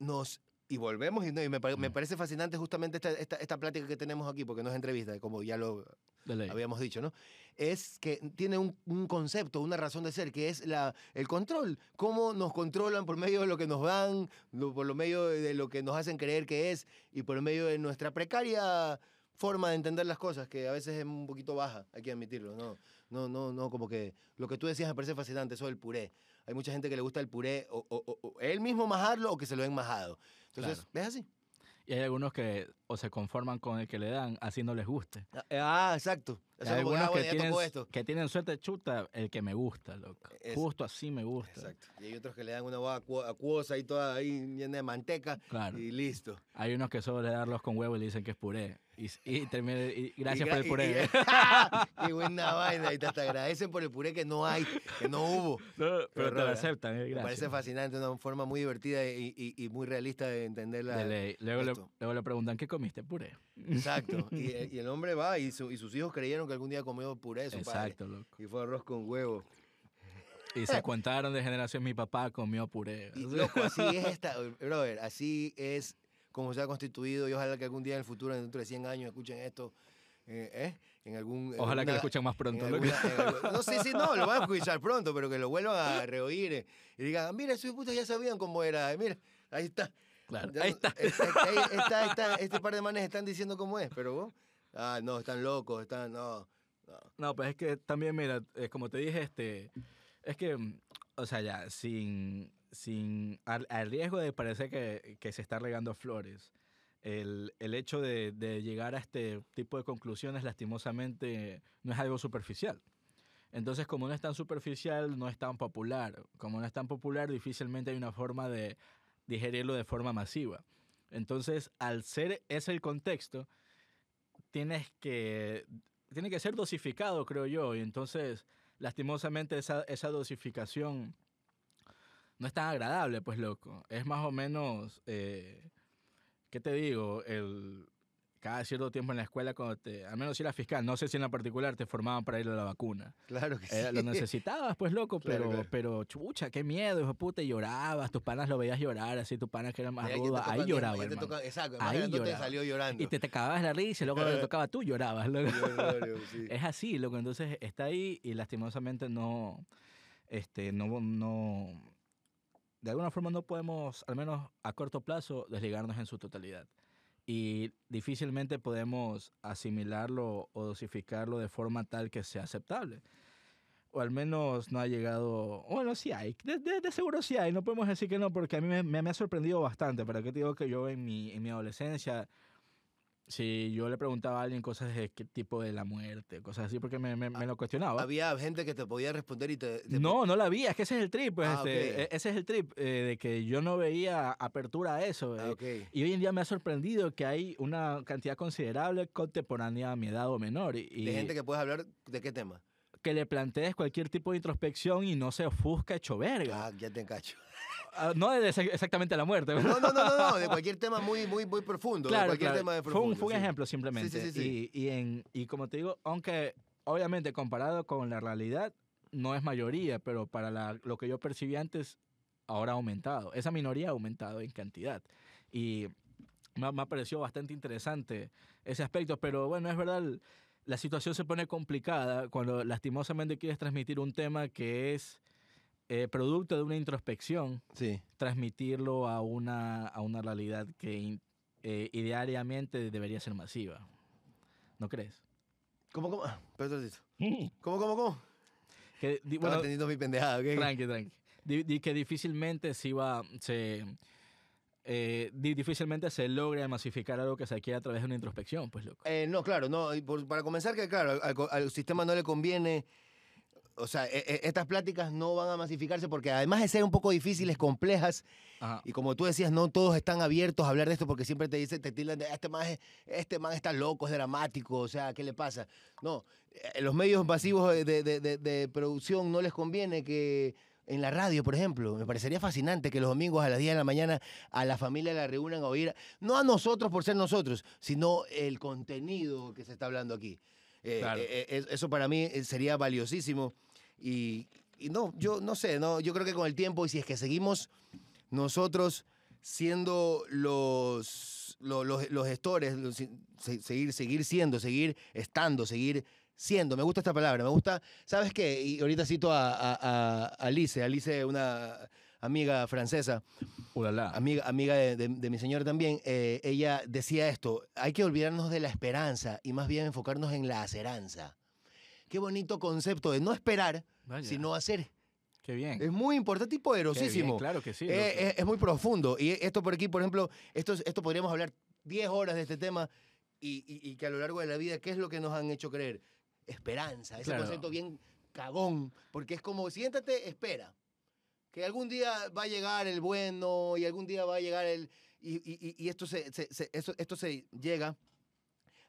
S2: nos y volvemos y, no, y me, me
S1: Mm.
S2: parece fascinante justamente esta, esta, esta plática que tenemos aquí, porque no es entrevista, como ya lo. Habíamos dicho, ¿no? Es que tiene un, un concepto, una razón de ser, que es la, el control. Cómo nos controlan por medio de lo que nos dan, lo- por lo medio de lo que nos hacen creer que es y por medio de nuestra precaria forma de entender las cosas, que a veces es un poquito baja, hay que admitirlo, ¿no? No, no, no, como que lo que tú decías me parece fascinante, eso del puré. Hay mucha gente que le gusta el puré, o, o- o- él mismo majarlo o que se lo den majado. Entonces,
S1: Claro.
S2: ¿es así?
S1: Y hay algunos que o se conforman con el que le dan, así no les guste.
S2: Ah, exacto.
S1: Y
S2: Eso
S1: hay
S2: ah,
S1: algunos que tienen,
S2: esto.
S1: que tienen suerte chuta, el que me gusta, loco.
S2: Es-
S1: Justo así me gusta.
S2: Exacto. Y hay otros que le dan una acu- acuosa y toda ahí llena de manteca
S1: Claro.
S2: y listo.
S1: Hay unos que solo le darlos con huevo y le dicen que es puré. Y, y termina- y gracias
S2: Y
S1: por el puré.
S2: y- Qué buena vaina. Y te hasta agradecen por el puré que no hay, que no hubo.
S1: No, pero te lo
S2: rara.
S1: aceptan, eh,
S2: Me parece fascinante, una forma muy divertida y, muy realista de entender la.
S1: De ley. Luego le, luego le preguntan, ¿qué comiste? Puré.
S2: Exacto. Y, eh, y el hombre va y, su- y sus hijos creyeron que algún día comió puré su padre.
S1: Exacto, loco.
S2: Y fue arroz con huevo.
S1: Y se contaron de generación, mi papá comió puré.
S2: Y loco, así es esta, brother, así es como se ha constituido y ojalá que algún día en el futuro, dentro de 100 años, escuchen esto, eh, ¿eh? en algún... en
S1: Ojalá que lo
S2: alguna-
S1: escuchen más pronto.
S2: alguna- no sé si no, lo van a escuchar pronto, pero que lo vuelvan a reoír eh, y digan, mira, esos putas ya sabían cómo era, mira, ahí está.
S1: Claro,
S2: Ya
S1: ahí
S2: no-
S1: está.
S2: eh, eh, ahí está, ahí está, este par de manes están diciendo cómo es, pero vos, ah, no, están locos, están, no, no.
S1: No, pues es que también, mira, eh, como te dije, este, es que, o sea, ya, sin, sin, al, al riesgo de parecer que, que se está regando flores, el, el hecho de, de llegar a este tipo de conclusiones, lastimosamente, no es algo superficial. Entonces, como no es tan superficial, no es tan popular. Como no es tan popular, difícilmente hay una forma de digerirlo de forma masiva. Entonces, al ser ese el contexto, tienes que tiene que ser dosificado, creo yo. Y entonces, lastimosamente, esa, esa dosificación no es tan agradable, pues, loco. Es más o menos, eh, ¿qué te digo? El, cada cierto tiempo en la escuela, cuando te, al menos si era fiscal, no sé si en la particular te formaban para ir a la vacuna.
S2: Claro que sí.
S1: Eh, lo necesitabas, pues, loco,
S2: Claro,
S1: pero,
S2: claro.
S1: pero chucha, qué miedo, hijo puta, y llorabas, tus panas lo veías llorar, así, tus panas que eran más rudos, ahí lloraba,
S2: te exacto,
S1: Ahí
S2: imagínate, te
S1: lloraba.
S2: salió llorando.
S1: Y te, te cagabas la risa y luego te tocaba tú llorabas, loco.
S2: Sí.
S1: Es así, loco. Entonces está ahí y lastimosamente no, este, no, no, de alguna forma no podemos, al menos a corto plazo, desligarnos en su totalidad. Y difícilmente podemos asimilarlo o dosificarlo de forma tal que sea aceptable. O al menos no ha llegado, bueno, sí hay, de, de- de seguro sí hay, no podemos decir que no, porque a mí me, ha sorprendido bastante, pero que te digo que yo en mi, en mi adolescencia si yo le preguntaba a alguien cosas de qué tipo de la muerte, cosas así, porque me, me, me lo cuestionaba.
S2: Había gente que te podía responder y te... te-
S1: No, no la vi, es que ese es el trip, pues,
S2: Ah,
S1: este, e- ese es el trip, eh, de que yo no veía apertura a eso.
S2: Ah,
S1: eh. Y hoy en día me ha sorprendido que hay una cantidad considerable contemporánea a mi edad o menor. Y,
S2: De gente que puedes hablar de qué tema.
S1: que le plantees cualquier tipo de introspección y no se ofusca hecho verga.
S2: Ah, ya te encacho.
S1: Ah, no de exa- exactamente la muerte.
S2: No, no, no, no, no, de cualquier tema muy, muy, muy profundo.
S1: Claro,
S2: cualquier tema de
S1: fue
S2: profundo.
S1: un, fue un ejemplo simplemente. Y, como te digo, aunque obviamente comparado con la realidad no es mayoría, pero para lo que yo percibí antes, ahora ha aumentado. Esa minoría ha aumentado en cantidad. Y me, me ha parecido bastante interesante ese aspecto, pero bueno, es verdad, la situación se pone complicada cuando lastimosamente quieres transmitir un tema que es eh, producto de una introspección
S2: Sí.
S1: transmitirlo a una, a una realidad que in- eh, ideariamente debería ser masiva. ¿No crees?
S2: ¿Cómo, cómo? Ah, ratito. ¿Cómo, cómo, cómo?
S1: Que, di- bueno,
S2: entendiendo mi pendejada, ¿ok?
S1: tranqui, tranqui. Di- di que difícilmente se iba, se, eh, di- difícilmente se logra masificar algo que se adquiere a través de una introspección, pues loco.
S2: Eh, no, claro, no. por- para comenzar, que claro, al, al sistema no le conviene. O sea, e- e- estas pláticas no van a masificarse porque además de ser un poco difíciles, complejas,
S1: Ajá.
S2: y como tú decías, no todos están abiertos a hablar de esto porque siempre te dicen, te tildan de este man, es- este man está loco, es dramático, o sea, ¿qué le pasa? No, eh, los medios masivos de, de- de- producción no les conviene que en la radio, por ejemplo, me parecería fascinante que los domingos a las 10 de la mañana a la familia la reúnan a oír, no a nosotros por ser nosotros, sino el contenido que se está hablando aquí. Eh,
S1: Claro.
S2: eh, eh, eso para mí sería valiosísimo. Y, y no, yo no sé, no, yo creo que con el tiempo, y si es que seguimos nosotros siendo los, lo- los, los gestores, los- se- seguir, seguir siendo, seguir estando, seguir siendo. Me gusta esta palabra, me gusta, ¿sabes qué? Y ahorita cito a, a, a Alice, Alice, una amiga francesa,
S1: Ulala.
S2: amiga, amiga de, de- de mi señor también, eh, ella decía esto, hay que olvidarnos de la esperanza y más bien enfocarnos en la aceranza. Qué bonito concepto de no esperar,
S1: Vaya,
S2: sino hacer.
S1: Qué bien.
S2: Es muy importante y
S1: Qué bien,
S2: poderosísimo.
S1: claro que sí.
S2: Eh,
S1: loco.
S2: es, es muy profundo. Y esto por aquí, por ejemplo, esto, es- esto podríamos hablar 10 horas de este tema y, y- y que a lo largo de la vida, ¿qué es lo que nos han hecho creer? Esperanza, ese
S1: Claro.
S2: concepto bien cagón, porque es como, siéntate, espera, que algún día va a llegar el bueno y algún día va a llegar el... Y, y- y- y esto, se, se- se- esto, esto se llega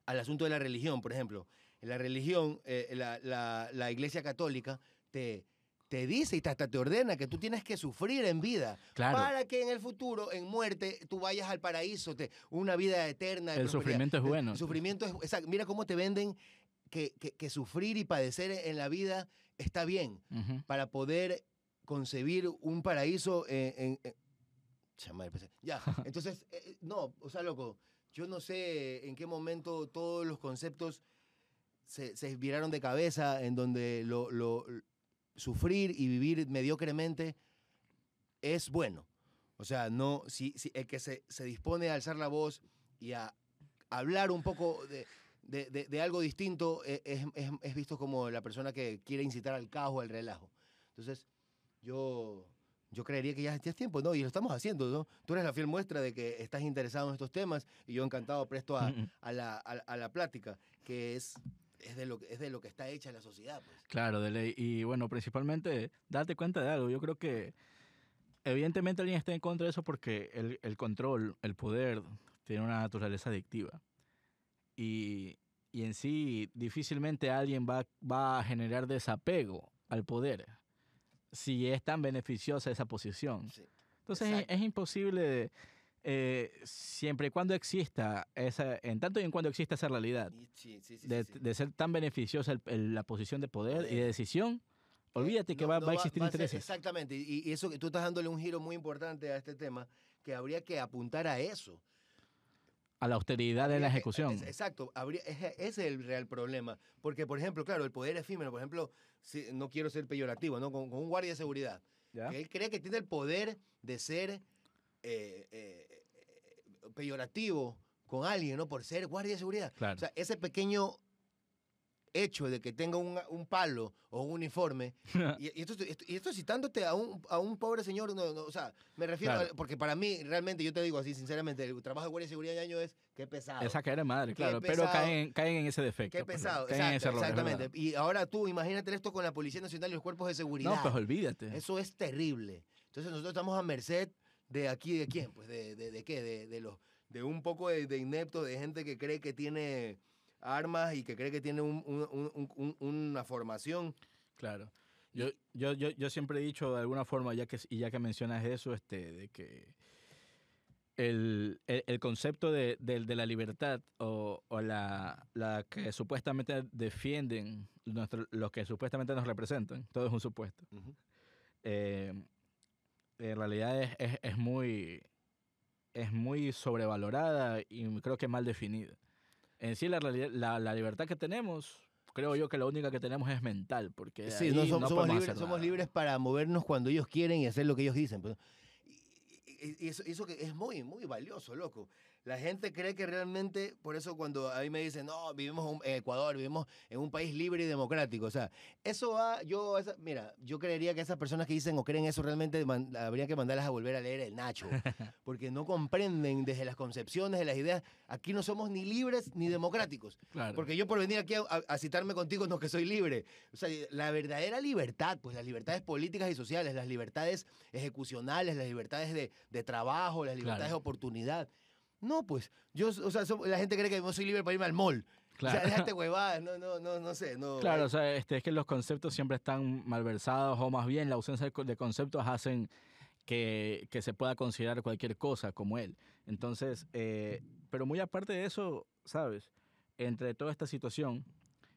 S2: al asunto de la religión, por ejemplo. La religión, eh, la, la- la iglesia católica te, te dice y hasta te ordena que tú tienes que sufrir en vida
S1: claro.
S2: para que en el futuro, en muerte, tú vayas al paraíso, te- una vida eterna.
S1: El sufrimiento es bueno.
S2: El sufrimiento es, exacto. Mira cómo te venden que, que- que sufrir y padecer en la vida está bien para poder concebir un paraíso en... en- en- Chamar, pues, Ya, entonces, eh, no, o sea, loco, yo no sé en qué momento todos los conceptos se, se viraron de cabeza en donde lo, lo- sufrir y vivir mediocremente es bueno. O sea, no, si, si el que se, se dispone a alzar la voz y a hablar un poco de, de- de- de algo distinto eh, es, es- es visto como la persona que quiere incitar al caos o al relajo. Entonces, yo, yo creería que ya, ya es tiempo, ¿no? Y lo estamos haciendo, ¿no? Tú eres la fiel muestra de que estás interesado en estos temas y yo encantado presto a, a la, a, a la plática, que es, es, de lo, que- es de lo que está hecha la sociedad. Pues.
S1: Claro, de ley. Y bueno, principalmente, darte cuenta de algo. Yo creo que evidentemente alguien está en contra de eso porque el, el control, el poder, tiene una naturaleza adictiva. Y, y en sí, difícilmente alguien va, va a generar desapego al poder si es tan beneficiosa esa posición.
S2: Sí.
S1: Entonces es imposible, eh, siempre y cuando exista, esa, en tanto y en cuando exista esa realidad,
S2: Y- sí, sí, sí,
S1: de, ser tan beneficiosa el- el- la posición de poder y de decisión, olvídate que
S2: No-
S1: va,
S2: no
S1: va a existir
S2: va ser-
S1: intereses.
S2: exactamente, y, y eso que tú estás dándole un giro muy importante a este tema, que habría que apuntar a eso.
S1: a la austeridad de la
S2: Habría que-
S1: ejecución.
S2: exacto, habría, ese es el real problema. Porque, por ejemplo, claro, el poder efímero, por ejemplo, si- no quiero ser peyorativo, ¿no? Con, con un guardia de seguridad,
S1: ¿Ya?
S2: que él cree que tiene el poder de ser eh, eh, eh, peyorativo con alguien, ¿no? Por ser guardia de seguridad.
S1: Claro.
S2: O sea, ese pequeño hecho de que tenga un, un palo o un uniforme, y, y esto, esto- y esto citándote a un, a un pobre señor, no, no, o sea, me refiero,
S1: Claro.
S2: a- porque para mí, realmente, yo te digo así, sinceramente, el trabajo de guardia de seguridad de año es, qué pesado.
S1: Esa caer de madre, claro. Pero caen, caen en ese defecto.
S2: Qué
S1: pues,
S2: pesado,
S1: caen en ese error,
S2: exactamente. Y ahora tú, imagínate esto con la Policía Nacional y los cuerpos de seguridad.
S1: No, pues olvídate.
S2: Eso es terrible. Entonces nosotros estamos a merced de aquí, ¿de quién? Pues de, de, de qué? De, de los, de un poco de, de inepto, de gente que cree que tiene armas y que cree que tiene un- un- un- un- un- una formación.
S1: Claro. Yo, yo, yo, yo siempre he dicho de alguna forma, ya que, y ya que mencionas eso, este, de que el, el, el concepto de, de- de la libertad o, o la, la que supuestamente defienden nuestro- los que supuestamente nos representan, todo es un supuesto. eh, en realidad es, es, es muy es muy sobrevalorada y creo que mal definida. En sí la, la, la libertad que tenemos, creo yo que la única que tenemos es mental, porque
S2: Sí, no, som-
S1: no
S2: somos, libres, somos libres para movernos cuando ellos quieren y hacer lo que ellos dicen. pues. Y eso, eso que es muy, muy valioso, loco. La gente cree que realmente, por eso cuando a mí me dicen, no, vivimos en Ecuador, vivimos en un país libre y democrático. O sea, eso va, yo, esa- mira, yo creería que esas personas que dicen o creen eso realmente man- habría que mandarlas a volver a leer el Nacho. Porque no comprenden desde las concepciones, de las ideas. Aquí no somos ni libres ni democráticos.
S1: Claro.
S2: Porque yo por venir aquí a, a- a citarme contigo no que soy libre. O sea, la verdadera libertad, pues las libertades políticas y sociales, las libertades ejecucionales, las libertades de, de trabajo, las libertades
S1: Claro.
S2: de oportunidad. No, pues, yo, o sea, so- la gente cree que no soy libre para irme al mall.
S1: Claro.
S2: O sea, déjate huevadas, no, no, no, no sé, no.
S1: Claro,
S2: eh,
S1: o sea, este, es que los conceptos siempre están malversados o más bien la ausencia de conceptos hacen que, que se pueda considerar cualquier cosa como él. Entonces, eh, pero muy aparte de eso, ¿sabes? Entre toda esta situación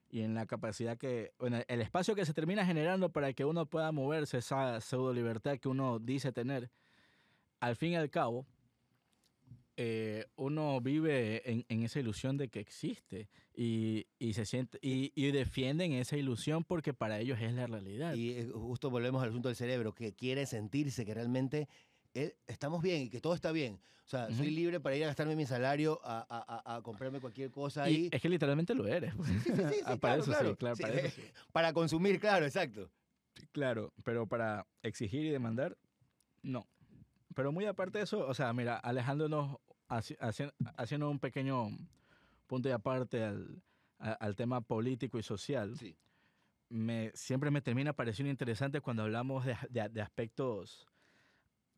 S1: y en la capacidad que, bueno, el espacio que se termina generando para que uno pueda moverse, esa pseudo libertad que uno dice tener, al fin y al cabo, eh, uno vive en, en esa ilusión de que existe y, y se siente y, y defienden esa ilusión porque para ellos es la realidad.
S2: Y eh, justo volvemos al asunto del cerebro, que quiere sentirse que realmente eh, estamos bien y que todo está bien. O sea, soy libre para ir a gastarme mi salario a, a- a- comprarme cualquier cosa
S1: Y es que literalmente lo eres.
S2: Sí, sí, sí, sí, claro,
S1: para eso
S2: claro.
S1: sí, claro, para eso.
S2: Para consumir, claro, exacto.
S1: Claro, pero para exigir y demandar, no. Pero muy aparte de eso, o sea, mira, alejándonos, haci- haci- haciendo un pequeño punto de aparte al, a- al tema político y social,
S2: Sí.
S1: me, siempre me termina pareciendo interesante cuando hablamos de, de- de aspectos,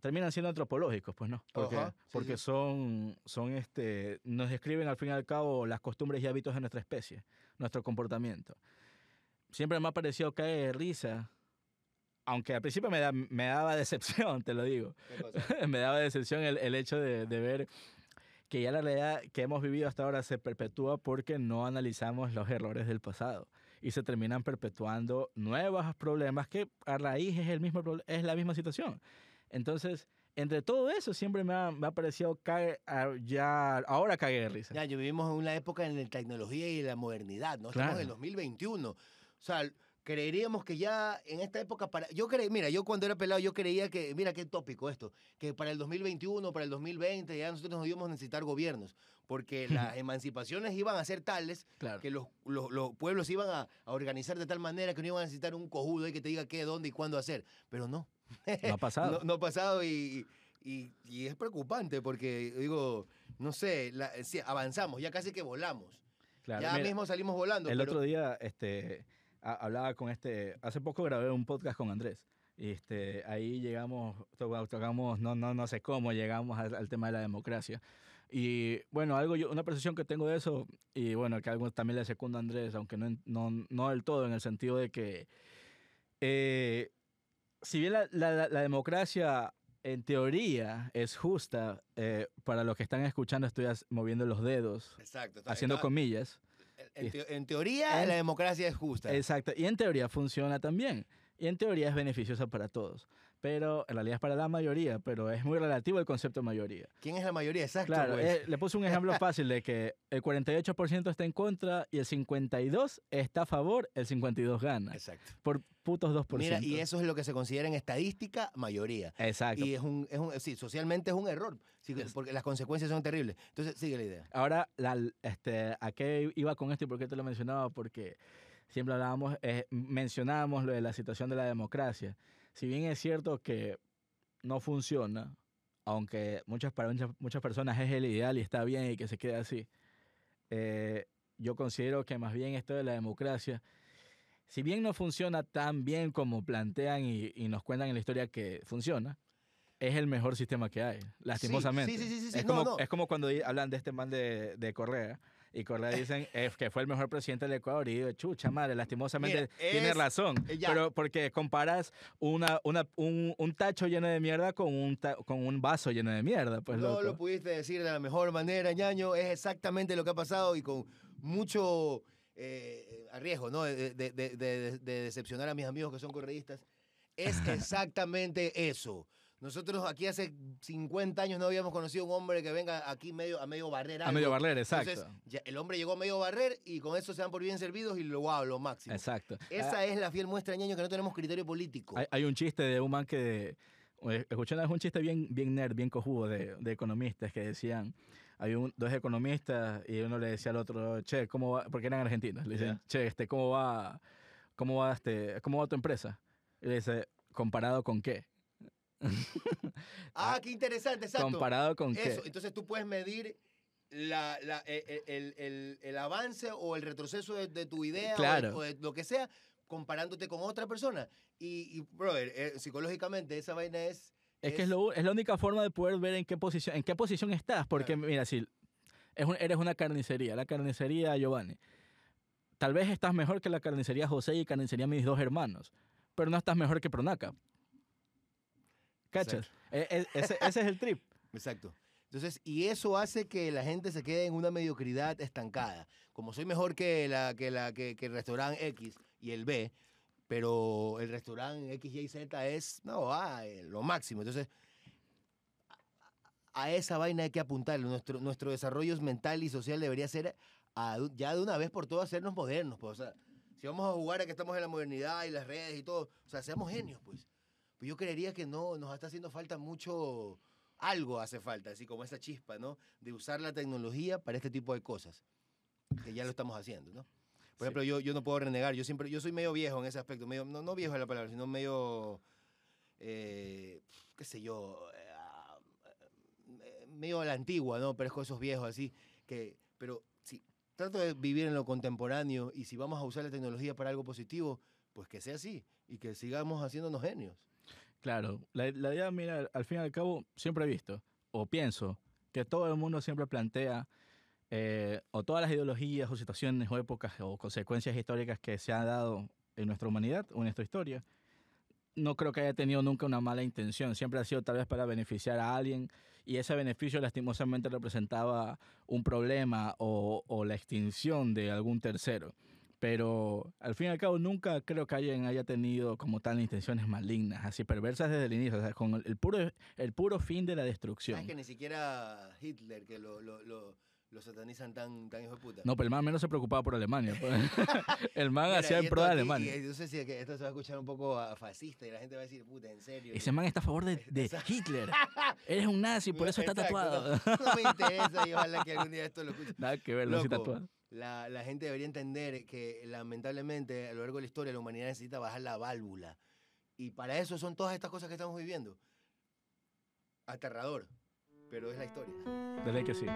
S1: terminan siendo antropológicos, pues no, porque,
S2: Ajá, sí,
S1: porque
S2: sí.
S1: son, son este, nos describen al fin y al cabo las costumbres y hábitos de nuestra especie, nuestro comportamiento. Siempre me ha parecido caer de risa, aunque al principio me, da- me daba decepción, te lo digo, me daba decepción el, el hecho de, de ver que ya la realidad que hemos vivido hasta ahora se perpetúa porque no analizamos los errores del pasado y se terminan perpetuando nuevos problemas que a raíz es, el mismo, es la misma situación. Entonces, entre todo eso siempre me ha, me ha parecido caer, ya, ahora cague de risa.
S2: Ya, yo vivimos en una época en la tecnología y la modernidad, ¿no? Estamos en el
S1: Claro.
S2: 2021. O sea, creeríamos que ya en esta época para yo creí, mira, yo cuando era pelado yo creía que mira qué tópico esto, que para el 2021, para el 2020 ya nosotros nos íbamos a necesitar gobiernos, porque las emancipaciones iban a ser tales
S1: Claro.
S2: que los, los- los pueblos iban a, a organizar de tal manera que no iban a necesitar un cojudo ahí que te diga qué, dónde y cuándo hacer, pero no.
S1: No ha pasado.
S2: No, no ha pasado y, y- y es preocupante porque, digo, no sé, la- sí, avanzamos, ya casi que volamos.
S1: Claro,
S2: ya
S1: mira,
S2: mismo salimos volando.
S1: El
S2: pero-
S1: otro día este, ha- hablaba con este, hace poco grabé un podcast con Andrés. Este, ahí llegamos, to- tocamos, no, no, no sé cómo, llegamos al, al tema de la democracia. Y bueno, algo yo, una percepción que tengo de eso, y bueno, que algo también le secundo a Andrés, aunque no, no, no del todo, en el sentido de que eh, si bien la, la- la democracia en teoría es justa, eh, para los que están escuchando estoy moviendo los dedos,
S2: Exacto. está-
S1: haciendo
S2: está-
S1: comillas.
S2: En, teo- en teoría,
S1: En-
S2: la democracia es justa.
S1: Exacto, y en teoría funciona también. Y en teoría es beneficiosa para todos. pero en realidad es para la mayoría, pero es muy relativo el concepto de mayoría.
S2: ¿Quién es la mayoría? Exacto.
S1: Claro,
S2: pues.
S1: eh, le puse un ejemplo fácil de que el 48% está en contra y el 52% está a favor, el 52% gana.
S2: Exacto.
S1: Por putos 2%.
S2: Mira, y eso es lo que se considera en estadística mayoría.
S1: Exacto.
S2: Y es un, es un, sí, socialmente es un error, sí, porque las consecuencias son terribles. Entonces, sigue la idea.
S1: Ahora, la, este, ¿a qué iba con esto y por qué te lo mencionaba? Porque siempre hablábamos, eh, mencionábamos lo de la situación de la democracia. Si bien es cierto que no funciona, aunque muchas, para muchas, muchas personas es el ideal y está bien y que se quede así, eh, yo considero que más bien esto de la democracia, si bien no funciona tan bien como plantean y, y nos cuentan en la historia que funciona, es el mejor sistema que hay, lastimosamente.
S2: sí, sí, sí, sí,
S1: Es,
S2: no,
S1: como,
S2: no.
S1: es como cuando hablan de este man de, de Correa. Y Correa dicen eh, que fue el mejor presidente del Ecuador. Y digo, chucha madre, lastimosamente
S2: Mira,
S1: tiene
S2: es-
S1: razón.
S2: eh, ya.
S1: Pero porque comparas una, una, un, un tacho lleno de mierda con un, ta- con un vaso lleno de mierda. Pues
S2: no
S1: loco.
S2: lo pudiste decir de la mejor manera, ñaño. Es exactamente lo que ha pasado y con mucho eh, arriesgo, ¿no? De, de- de- de- de decepcionar a mis amigos que son correístas. Es exactamente eso. Nosotros aquí hace 50 años no habíamos conocido un hombre que venga aquí medio, a medio barrer
S1: a medio barrer, exacto.
S2: Entonces, ya el hombre llegó a medio barrer y con eso se dan por bien servidos y lo wow, lo máximo.
S1: exacto.
S2: Esa es la fiel muestra, ñaño, que no tenemos criterio político.
S1: Hay, hay un chiste de un man que. eh, Escuché una vez un chiste bien, bien nerd, bien cojudo de, de economistas que decían. Hay un, dos economistas y uno le decía al otro, che, ¿cómo va? Porque eran argentinos. Le dicen,
S2: Ya.
S1: che, este, ¿cómo va, cómo va este, cómo va tu empresa? Y le dice, ¿comparado con qué?
S2: ah, qué interesante, exacto.
S1: ¿Comparado con qué?
S2: Eso, entonces tú puedes medir la, la- e- e- el, el- el avance o el retroceso de, de tu idea o de-
S1: Claro.
S2: o, de, lo que sea comparándote con otra persona. Y, y brother, eh, psicológicamente esa vaina es...
S1: Es que es, lo, es la única forma de poder ver en qué posición, en qué posición estás. Porque, mira, si es un- eres una carnicería, la carnicería Giovanni, tal vez estás mejor que la carnicería José y carnicería mis dos hermanos, pero no estás mejor que Pronaca. ¿Cachas? E- e- ese, ese es el trip.
S2: Exacto. Entonces, y eso hace que la gente se quede en una mediocridad estancada. Como soy mejor que, la, que, la, que, que el restaurante X y el B, pero el restaurante X, Y, Z es, no, ah, lo máximo. Entonces, a, a esa vaina hay que apuntarle. Nuestro, nuestro desarrollo mental y social debería ser a- ya de una vez por todas hacernos modernos. Pues, o sea, si vamos a jugar a que estamos en la modernidad y las redes y todo, o sea, seamos genios, pues. Pues yo creería que no, nos está haciendo falta mucho, algo hace falta, así como esa chispa, ¿no? De usar la tecnología para este tipo de cosas, que ya lo estamos haciendo, ¿no? Por
S1: Sí.
S2: ejemplo, yo, yo no puedo renegar, yo siempre, yo soy medio viejo en ese aspecto, medio, no, no viejo es la palabra, sino medio, eh, qué sé yo, eh, ah, eh, medio a la antigua, ¿no? Pero es con esos viejos así, que, pero si trato de vivir en lo contemporáneo y si vamos a usar la tecnología para algo positivo, pues que sea así y que sigamos haciéndonos genios.
S1: Claro, la, la idea, mira, al fin y al cabo, siempre he visto, o pienso, que todo el mundo siempre plantea, eh, o todas las ideologías, o situaciones, o épocas, o consecuencias históricas que se han dado en nuestra humanidad o en nuestra historia, no creo que haya tenido nunca una mala intención, siempre ha sido tal vez para beneficiar a alguien, y ese beneficio lastimosamente representaba un problema o, o la extinción de algún tercero. Pero al fin y al cabo nunca creo que alguien haya tenido como tal intenciones malignas, así perversas desde el inicio, o sea, con el, puro, el puro fin de la destrucción.
S2: ¿Sabes que ni siquiera Hitler, que lo, lo, lo, lo satanizan tan, tan hijo de puta?
S1: No, pero el man menos se preocupaba por Alemania. pues. el man
S2: Mira,
S1: hacía en pro de Alemania.
S2: y yo sé si que esto se va a escuchar un poco a- fascista y la gente va a decir, puta, en serio.
S1: Ese man está a favor de, de. Hitler. Eres un nazi, por eso está
S2: Exacto,
S1: tatuado.
S2: No, no me interesa y ojalá que algún día esto lo escuche.
S1: Nada que ver, no sí
S2: Loco,
S1: tatuado.
S2: La, la gente debería entender que lamentablemente a lo largo de la historia la humanidad necesita bajar la válvula. Y para eso son todas estas cosas que estamos viviendo. Aterrador, pero es la historia.
S1: De ley que sí.